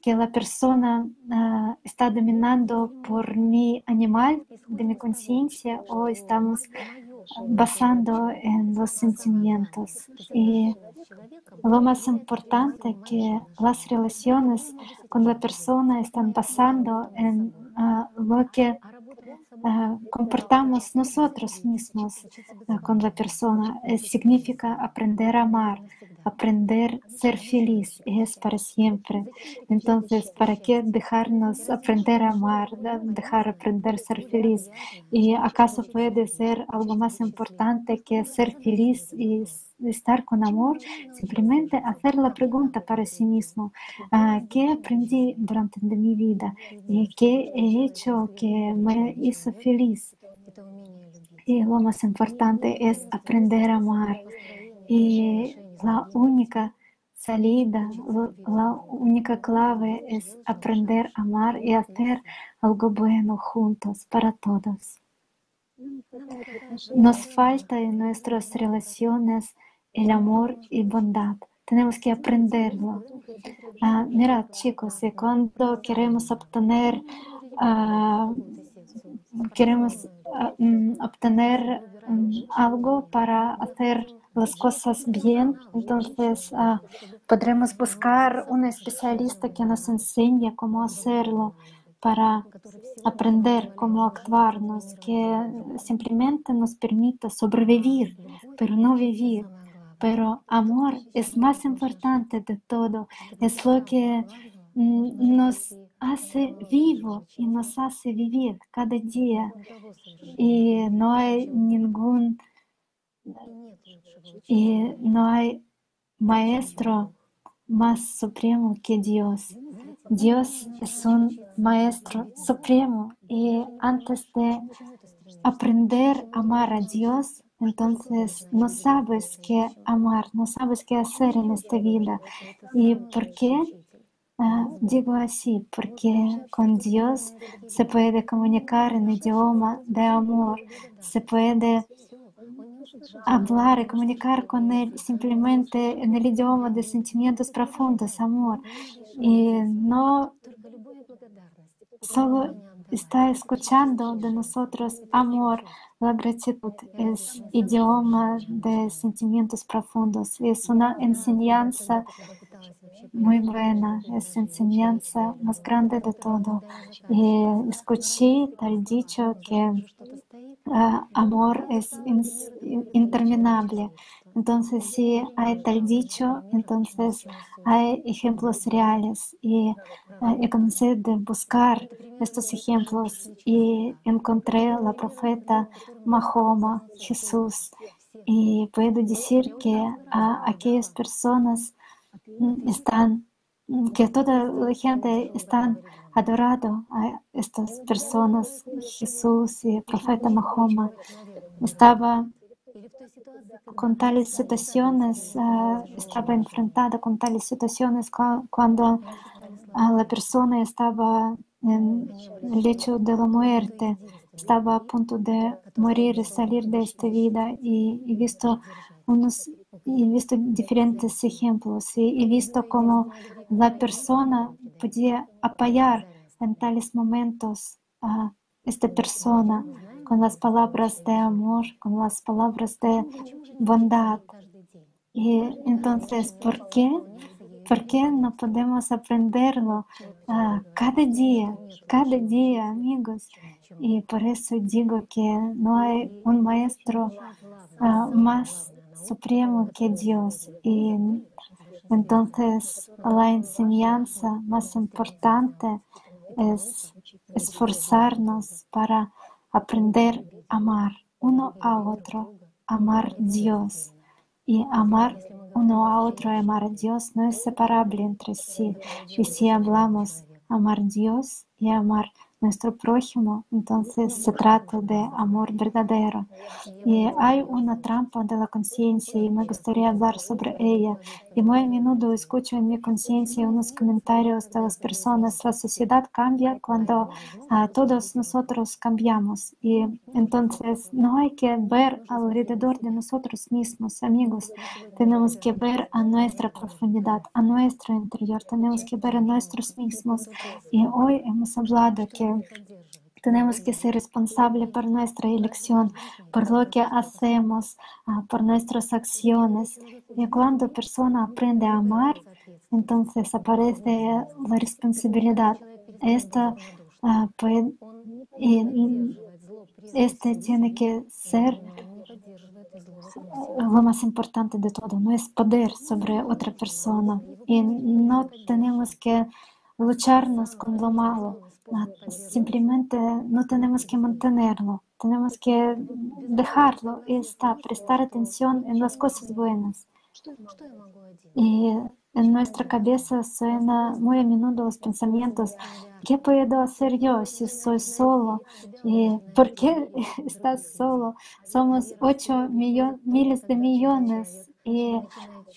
que la persona uh, está dominando por mi animal, de mi conciencia, o estamos basando en los sentimientos. Y lo más importante que las relaciones con la persona están basando en uh, lo que uh, comportamos nosotros mismos uh, con la persona. Significa aprender a amar, aprender ser feliz es para siempre. Entonces, ¿para qué dejarnos aprender a amar, dejar aprender a ser feliz? ¿Y acaso puede ser algo más importante que ser feliz y estar con amor? Simplemente hacer la pregunta para sí mismo, uh, ¿qué aprendí durante mi vida? ¿Y qué he hecho que me hizo feliz? Y lo más importante es aprender a amar. Y la única salida, la única clave es aprender a amar y hacer algo bueno juntos para todos. Nos falta en nuestras relaciones el amor y bondad. Tenemos que aprenderlo. Uh, mirad, chicos, y cuando queremos obtener, uh, queremos uh, obtener um, algo para hacer las cosas bien, entonces uh, podremos buscar un especialista que nos enseñe cómo hacerlo para aprender cómo actuarnos, que simplemente nos permita sobrevivir, pero no vivir. Pero amor es más importante de todo, es lo que mm, nos hace vivo y nos hace vivir cada día. Y no hay ningún y no hay maestro más supremo que Dios. Dios es un maestro supremo y antes de aprender a amar a Dios, entonces no sabes qué amar, no sabes qué hacer en esta vida. ¿Y por qué? Uh, digo así, porque con Dios se puede comunicar en idioma de amor, se puede hablar y comunicar con Él simplemente en el idioma de sentimientos profundos, amor. Y no solo está escuchando de nosotros amor, la gratitud es idioma de sentimientos profundos. Es una enseñanza muy buena, es enseñanza más grande de todo. Y escuché tal dicho que ah, amor es interminable. Entonces, si hay tal dicho, entonces hay ejemplos reales. Y ah, yo comencé de buscar estos ejemplos y encontré la profeta Mahoma, Jesús. Y puedo decir que a aquellas personas están, que toda la gente están adorando a estas personas, Jesús y el profeta Mahoma. Estaba con tales situaciones, ah, estaba enfrentada con tales situaciones cua- cuando ah, la persona estaba en el lecho de la muerte, estaba a punto de morir salir de esta vida y he visto unos y visto diferentes ejemplos y he visto cómo la persona podía apoyar en tales momentos a esta persona con las palabras de amor, con las palabras de bondad. Y entonces, ¿por qué? ¿Por qué no podemos aprenderlo ah, cada día, cada día, amigos? Y por eso digo que no hay un maestro ah, más supremo que Dios. Y entonces la enseñanza más importante es esforzarnos para aprender a amar uno a otro, amar Dios. Y amar uno a otro amar a Dios no es separable entre sí. Y si hablamos amar Dios y amar nuestro prójimo, entonces se trata de amor verdadero. Y hay una trampa de la conciencia y me gustaría hablar sobre ella. Y muy a menudo escucho en mi conciencia unos comentarios de las personas. La sociedad cambia cuando ah, todos nosotros cambiamos. Y entonces no hay que ver alrededor de nosotros mismos, amigos. Tenemos que ver a nuestra profundidad, a nuestro interior. Tenemos que ver a nosotros mismos. Y hoy hemos hablado que tenemos que ser responsables por nuestra elección, por lo que hacemos, ah, por nuestras acciones. Y cuando persona aprende a amar, entonces aparece la responsabilidad. Esto ah, este tiene que ser lo más importante de todo, no es poder sobre otra persona. Y no tenemos que lucharnos con lo malo, simplemente no tenemos que mantenerlo, tenemos que dejarlo y está, prestar atención en las cosas buenas. Y en nuestra cabeza suena muy a menudo los pensamientos, ¿qué puedo hacer yo si soy solo? ¿Y ¿Por qué estás solo? Somos 8 millo- miles de millones y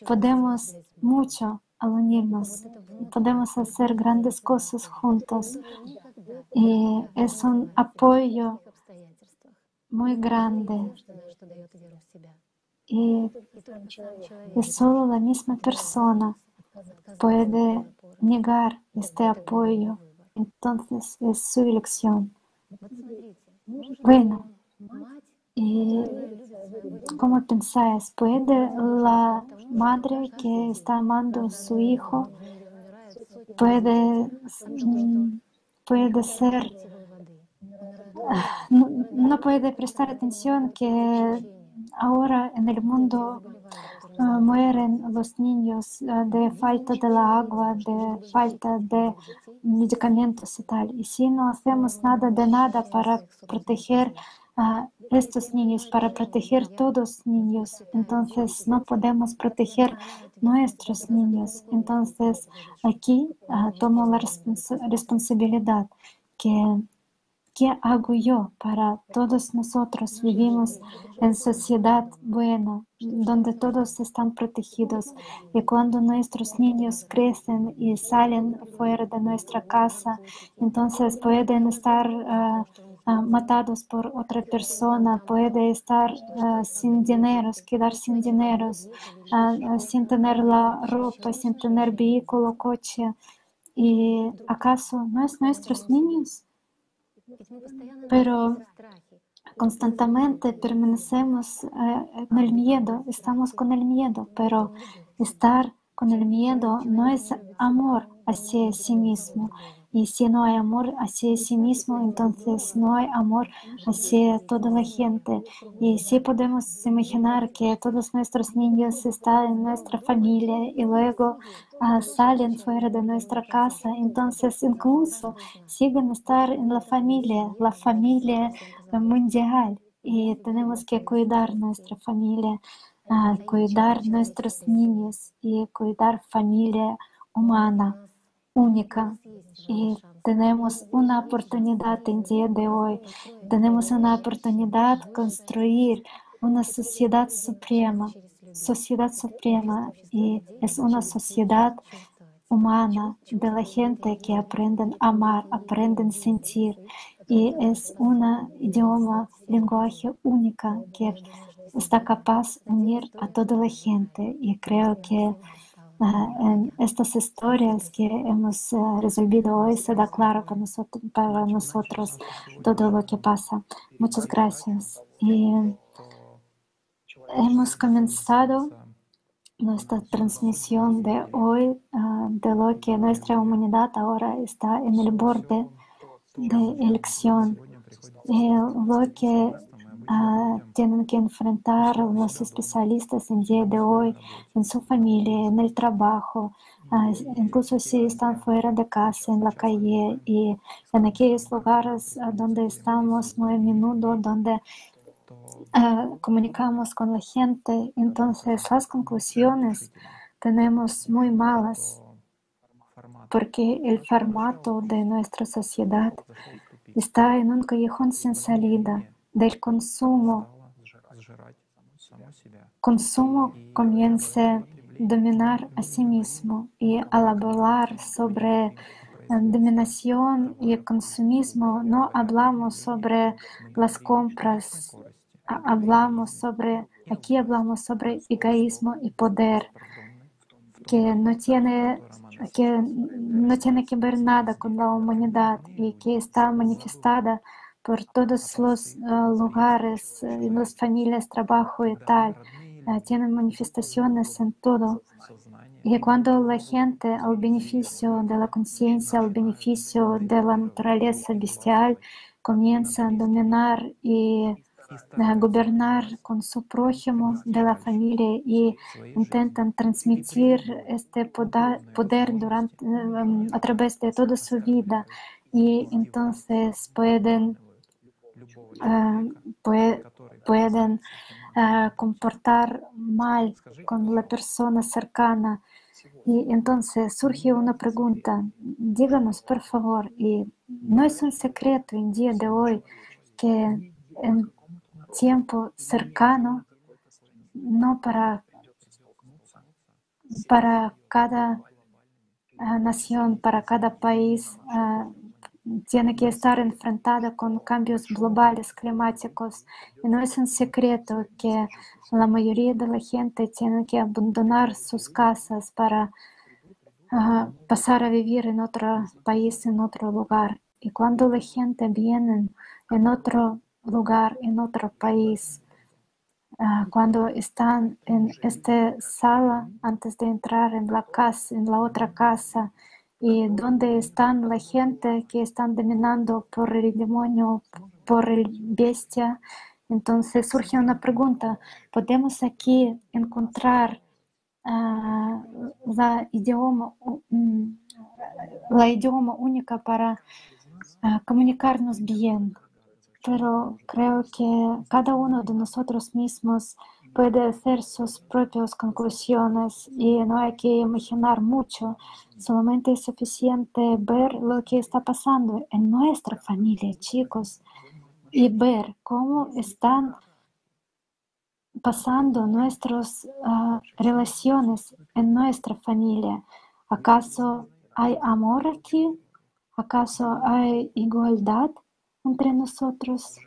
podemos mucho al unirnos. Podemos hacer grandes cosas juntos. Y es un apoyo muy grande. Y, y solo la misma persona puede negar este apoyo. Entonces es su elección. Bueno, y ¿cómo pensáis? ¿Puede la madre que está amando a su hijo, puede, mm, puede ser, no, no puede prestar atención que ahora en el mundo ah, mueren los niños ah, de falta de la agua, de falta de medicamentos y tal. Y si no hacemos nada de nada para proteger a estos niños, para proteger todos niños, entonces no podemos proteger nuestros niños. Entonces aquí ah, tomo la responsa- responsabilidad que ¿Qué hago yo para todos nosotros? Vivimos en sociedad buena, donde todos están protegidos. Y cuando nuestros niños crecen y salen fuera de nuestra casa, entonces pueden estar ah, ah, matados por otra persona, puede estar ah, sin dinero, quedar sin dinero, ah, sin tener la ropa, sin tener vehículo, coche. ¿Y acaso no es nuestros niños? Pero constantemente permanecemos eh, en el miedo, estamos con el miedo, pero estar con el miedo no es amor hacia sí mismo. Y si no hay amor hacia sí mismo, entonces no hay amor hacia toda la gente. Y si podemos imaginar que todos nuestros niños están en nuestra familia y luego ah, salen fuera de nuestra casa, entonces incluso siguen estar en la familia, la familia mundial. Y tenemos que cuidar nuestra familia, ah, cuidar nuestros niños y cuidar familia humana única y tenemos una oportunidad en día de hoy. Tenemos una oportunidad de construir una sociedad suprema, sociedad suprema y es una sociedad humana de la gente que aprenden a amar, aprenden a sentir y es un idioma, lenguaje única que está capaz de unir a toda la gente y creo que en estas historias que hemos eh, resolvido hoy se da claro para nosotros, para nosotros todo lo que pasa. Muchas gracias. Y hemos comenzado nuestra transmisión de hoy ah, de lo que nuestra humanidad ahora está en el borde de elección. Y lo que Ah, tienen que enfrentar los especialistas en día de hoy en su familia, en el trabajo, ah, incluso si están fuera de casa, en la calle y en aquellos lugares ah, donde estamos muy a menudo, donde comunicamos con la gente. Entonces las conclusiones tenemos muy malas porque el formato de nuestra sociedad está en un callejón sin salida del consumo. Consumo comienza a dominar a sí mismo y al hablar sobre dominación y consumismo no hablamos sobre las compras, hablamos sobre, aquí hablamos sobre egoísmo y poder que no tiene que no tiene que ver nada con la humanidad y que está manifestada por todos los uh, lugares, en las familias, trabajo y tal. Uh, tienen manifestaciones en todo. Y cuando la gente, al beneficio de la conciencia, al beneficio de la naturaleza bestial, comienza a dominar y uh, gobernar con su prójimo de la familia y intentan transmitir este poder, durante, a través de toda su vida. Y entonces pueden Pueden comportar mal con la persona cercana. Y entonces surge una pregunta, díganos por favor, y no es un secreto en día de hoy que en tiempo cercano, no para, para cada nación, para cada país, tiene que estar enfrentada con cambios globales climáticos. Y no es un secreto que la mayoría de la gente tiene que abandonar sus casas para ah, pasar a vivir en otro país, en otro lugar. Y cuando la gente viene en otro lugar, en otro país, ah, cuando están en esta sala antes de entrar en la casa, en la otra casa, y dónde están la gente que están dominando por el demonio, por el bestia. Entonces surge una pregunta, ¿podemos aquí encontrar ah, la, idioma, mm, la idioma única para ah, comunicarnos bien? Pero creo que cada uno de nosotros mismos puede hacer sus propias conclusiones y no hay que imaginar mucho, solamente es suficiente ver lo que está pasando en nuestra familia, chicos, y ver cómo están pasando nuestras ah, relaciones en nuestra familia. ¿Acaso hay amor aquí? ¿Acaso hay igualdad? entre nosotros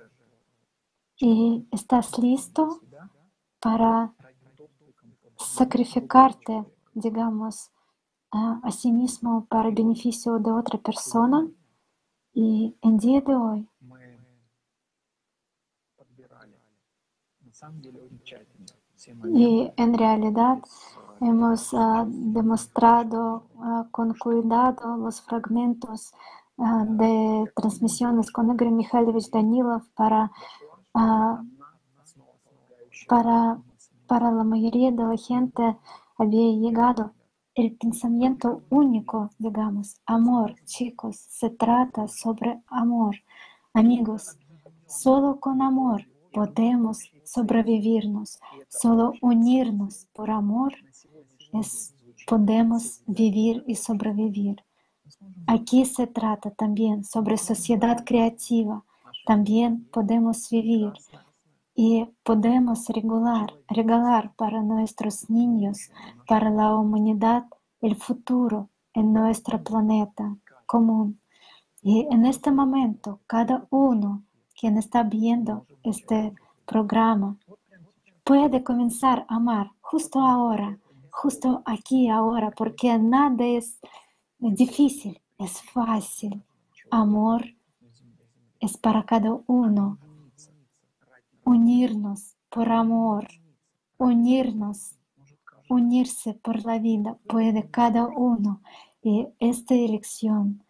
y estás listo para sacrificarte, digamos, a sí mismo para beneficio de otra persona. Y en día de hoy y en realidad hemos ah, demostrado uh, con cuidado los fragmentos ah, de transmisiones con Igor Mikhailovich Danilov para para, para la mayoría de la gente había llegado el pensamiento único, digamos, amor, chicos, se trata sobre amor. Amigos, solo con amor podemos sobrevivirnos, solo unirnos por amor es, podemos vivir y sobrevivir. Aquí se trata también sobre sociedad creativa, también podemos vivir y podemos regalar, regalar para nuestros niños, para la humanidad, el futuro en nuestro planeta común. Y en este momento, cada uno quien está viendo este programa puede comenzar a amar justo ahora, justo aquí ahora, porque nada es difícil, es fácil. Amor es para cada uno. Unirnos por amor, unirnos, unirse por la vida puede cada uno. Y esta elección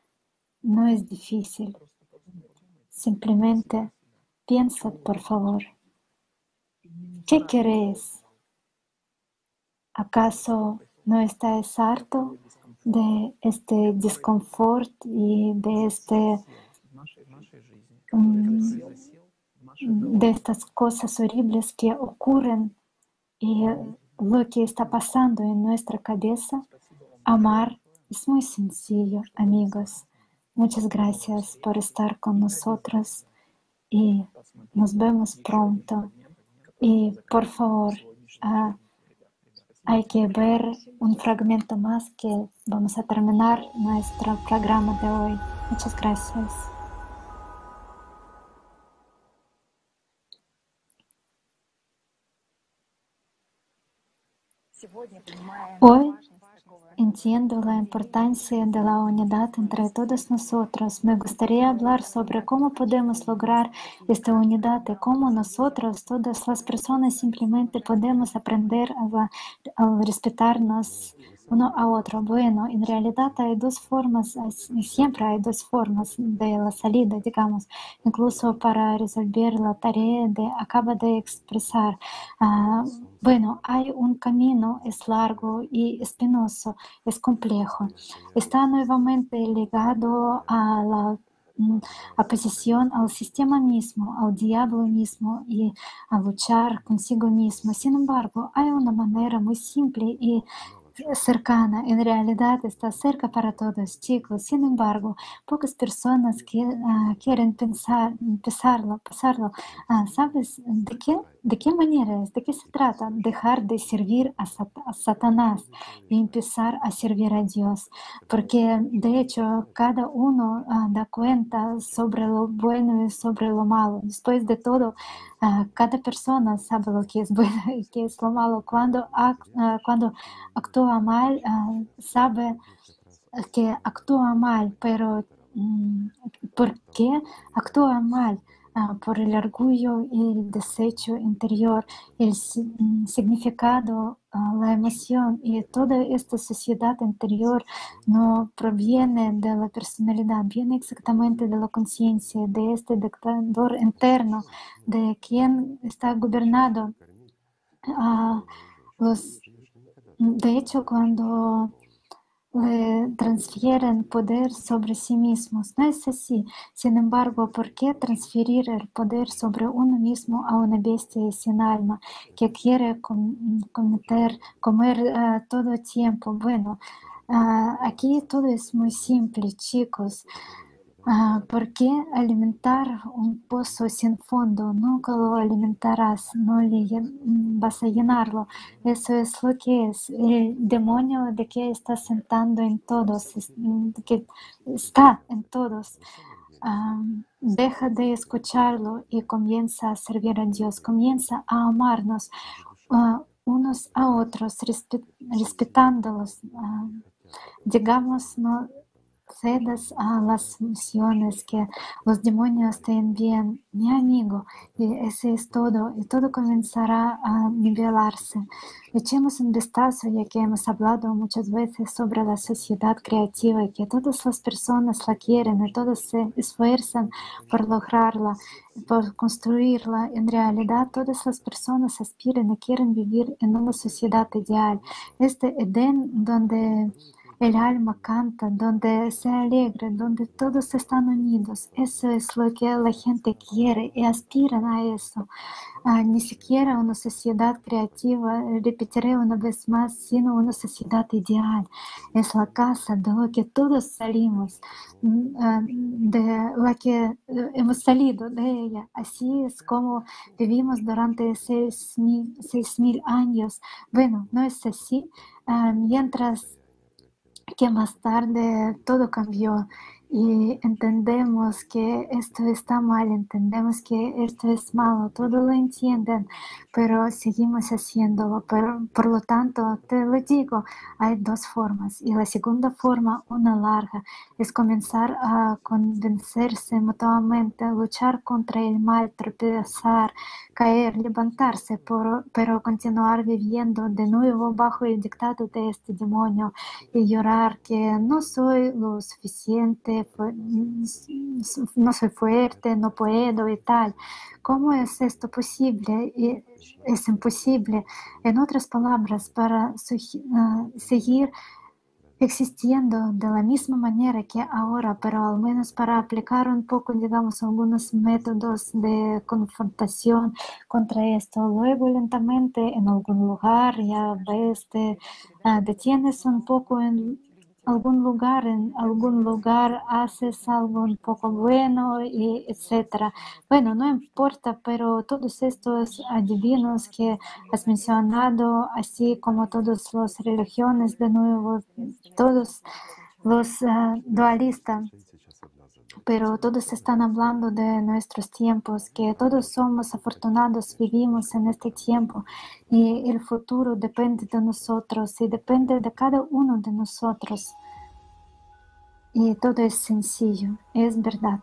no es difícil. Simplemente piensa, por favor, ¿qué queréis? ¿Acaso no estáis harto de este desconfort y de este В de estas cosas horribles que ocurren y lo que está pasando en nuestra cabeza, amar es muy sencillo, amigos. Muchas gracias por estar con nosotros y nos vemos pronto. Y por favor, ah, hay que ver un fragmento más que vamos a terminar nuestro programa de hoy. Muchas gracias. Hoy entiendo la importancia de la unidad entre todos nosotros. Me gustaría hablar sobre cómo podemos lograr esta unidad y cómo nosotros, todas las personas, simplemente podemos aprender a, a respetarnos uno a otro. Bueno, en realidad hay dos formas, siempre hay dos formas de la salida, digamos, incluso para resolver la tarea de acaba de expresar. Ah, bueno, hay un camino, es largo y espinoso, es complejo. Está nuevamente ligado a la mm, oposición al sistema mismo, al diablo mismo y a luchar consigo mismo. Sin embargo, hay una manera muy simple y cercana, en realidad está cerca para todos, chicos. Sin embargo, pocas personas que, ah, quieren pensar, empezarlo, pasarlo. Ah, ¿Sabes de qué? ¿De qué manera es? ¿De qué se trata? Dejar de servir a, Sat- a Satanás y empezar a servir a Dios. Porque de hecho cada uno ah, da cuenta sobre lo bueno y sobre lo malo. Después de todo, cada persona sabe lo que es bueno y qué es lo malo. Cuando, ac- ah, cuando actúa mal, sabe que actúa mal, pero ¿por qué actúa mal? Ah, por el orgullo y el desecho interior, el mm, significado, ah, la emoción y toda esta sociedad interior no proviene de la personalidad, viene exactamente de la conciencia, de este dictador interno, de quien está gobernado. ah, de hecho, cuando le transfieren poder sobre sí mismos. No es así. Sin embargo, ¿por qué transferir el poder sobre uno mismo a una bestia sin alma que quiere com- cometer, comer eh, todo el tiempo? Bueno, ah, aquí todo es muy simple, chicos. Ah, ¿Por qué alimentar un pozo sin fondo? Nunca lo alimentarás, no le vas a llenarlo. Eso es lo que es. El demonio de que está sentando en todos, que está en todos. deja de escucharlo y comienza a servir a Dios, comienza a amarnos unos a otros, respetándolos. digamos, no, cedas a las misiones que los demonios te envían, mi amigo, y ese es todo, y todo comenzará a nivelarse. Echemos un vistazo, ya que hemos hablado muchas veces sobre la sociedad creativa que todas las personas la quieren y todos se esfuerzan por lograrla, por construirla. En realidad, todas las personas aspiran y quieren vivir en una sociedad ideal. Este Edén donde el alma canta, donde se alegra, donde todos están unidos. Eso es lo que la gente quiere y aspiran a eso. Ah, ni siquiera una sociedad creativa, repetiré una vez más, sino una sociedad ideal. Es la casa de la que todos salimos, mm, ah, de la que eh, hemos salido de ella. Así es como vivimos durante seis mil, seis mil años. Bueno, no es así. Ah, mientras que más tarde todo cambió y entendemos que esto está mal, entendemos que esto es malo, todo lo entienden, pero seguimos haciéndolo. Pero, por lo tanto, te lo digo, hay dos formas. Y la segunda forma, una larga, es comenzar a convencerse mutuamente, luchar contra el mal, tropezar, caer, levantarse, por, pero continuar viviendo de nuevo bajo el dictado de este demonio y llorar que no soy lo suficiente no soy fuerte, no puedo y tal. ¿Cómo es esto posible? Es imposible. En otras palabras, para ah, seguir existiendo de la misma manera que ahora, pero al menos para aplicar un poco, digamos, algunos métodos de confrontación contra esto. Luego, lentamente, en algún lugar, ya ves, te ah, detienes un poco en algún lugar, en algún lugar haces algo un poco bueno, y etcétera. Bueno, no importa, pero todos estos adivinos que has mencionado, así como todas las religiones, de nuevo, todos los ah, dualistas, pero todos están hablando de nuestros tiempos, que todos somos afortunados, vivimos en este tiempo y el futuro depende de nosotros y depende de cada uno de nosotros. Y todo es sencillo, es verdad.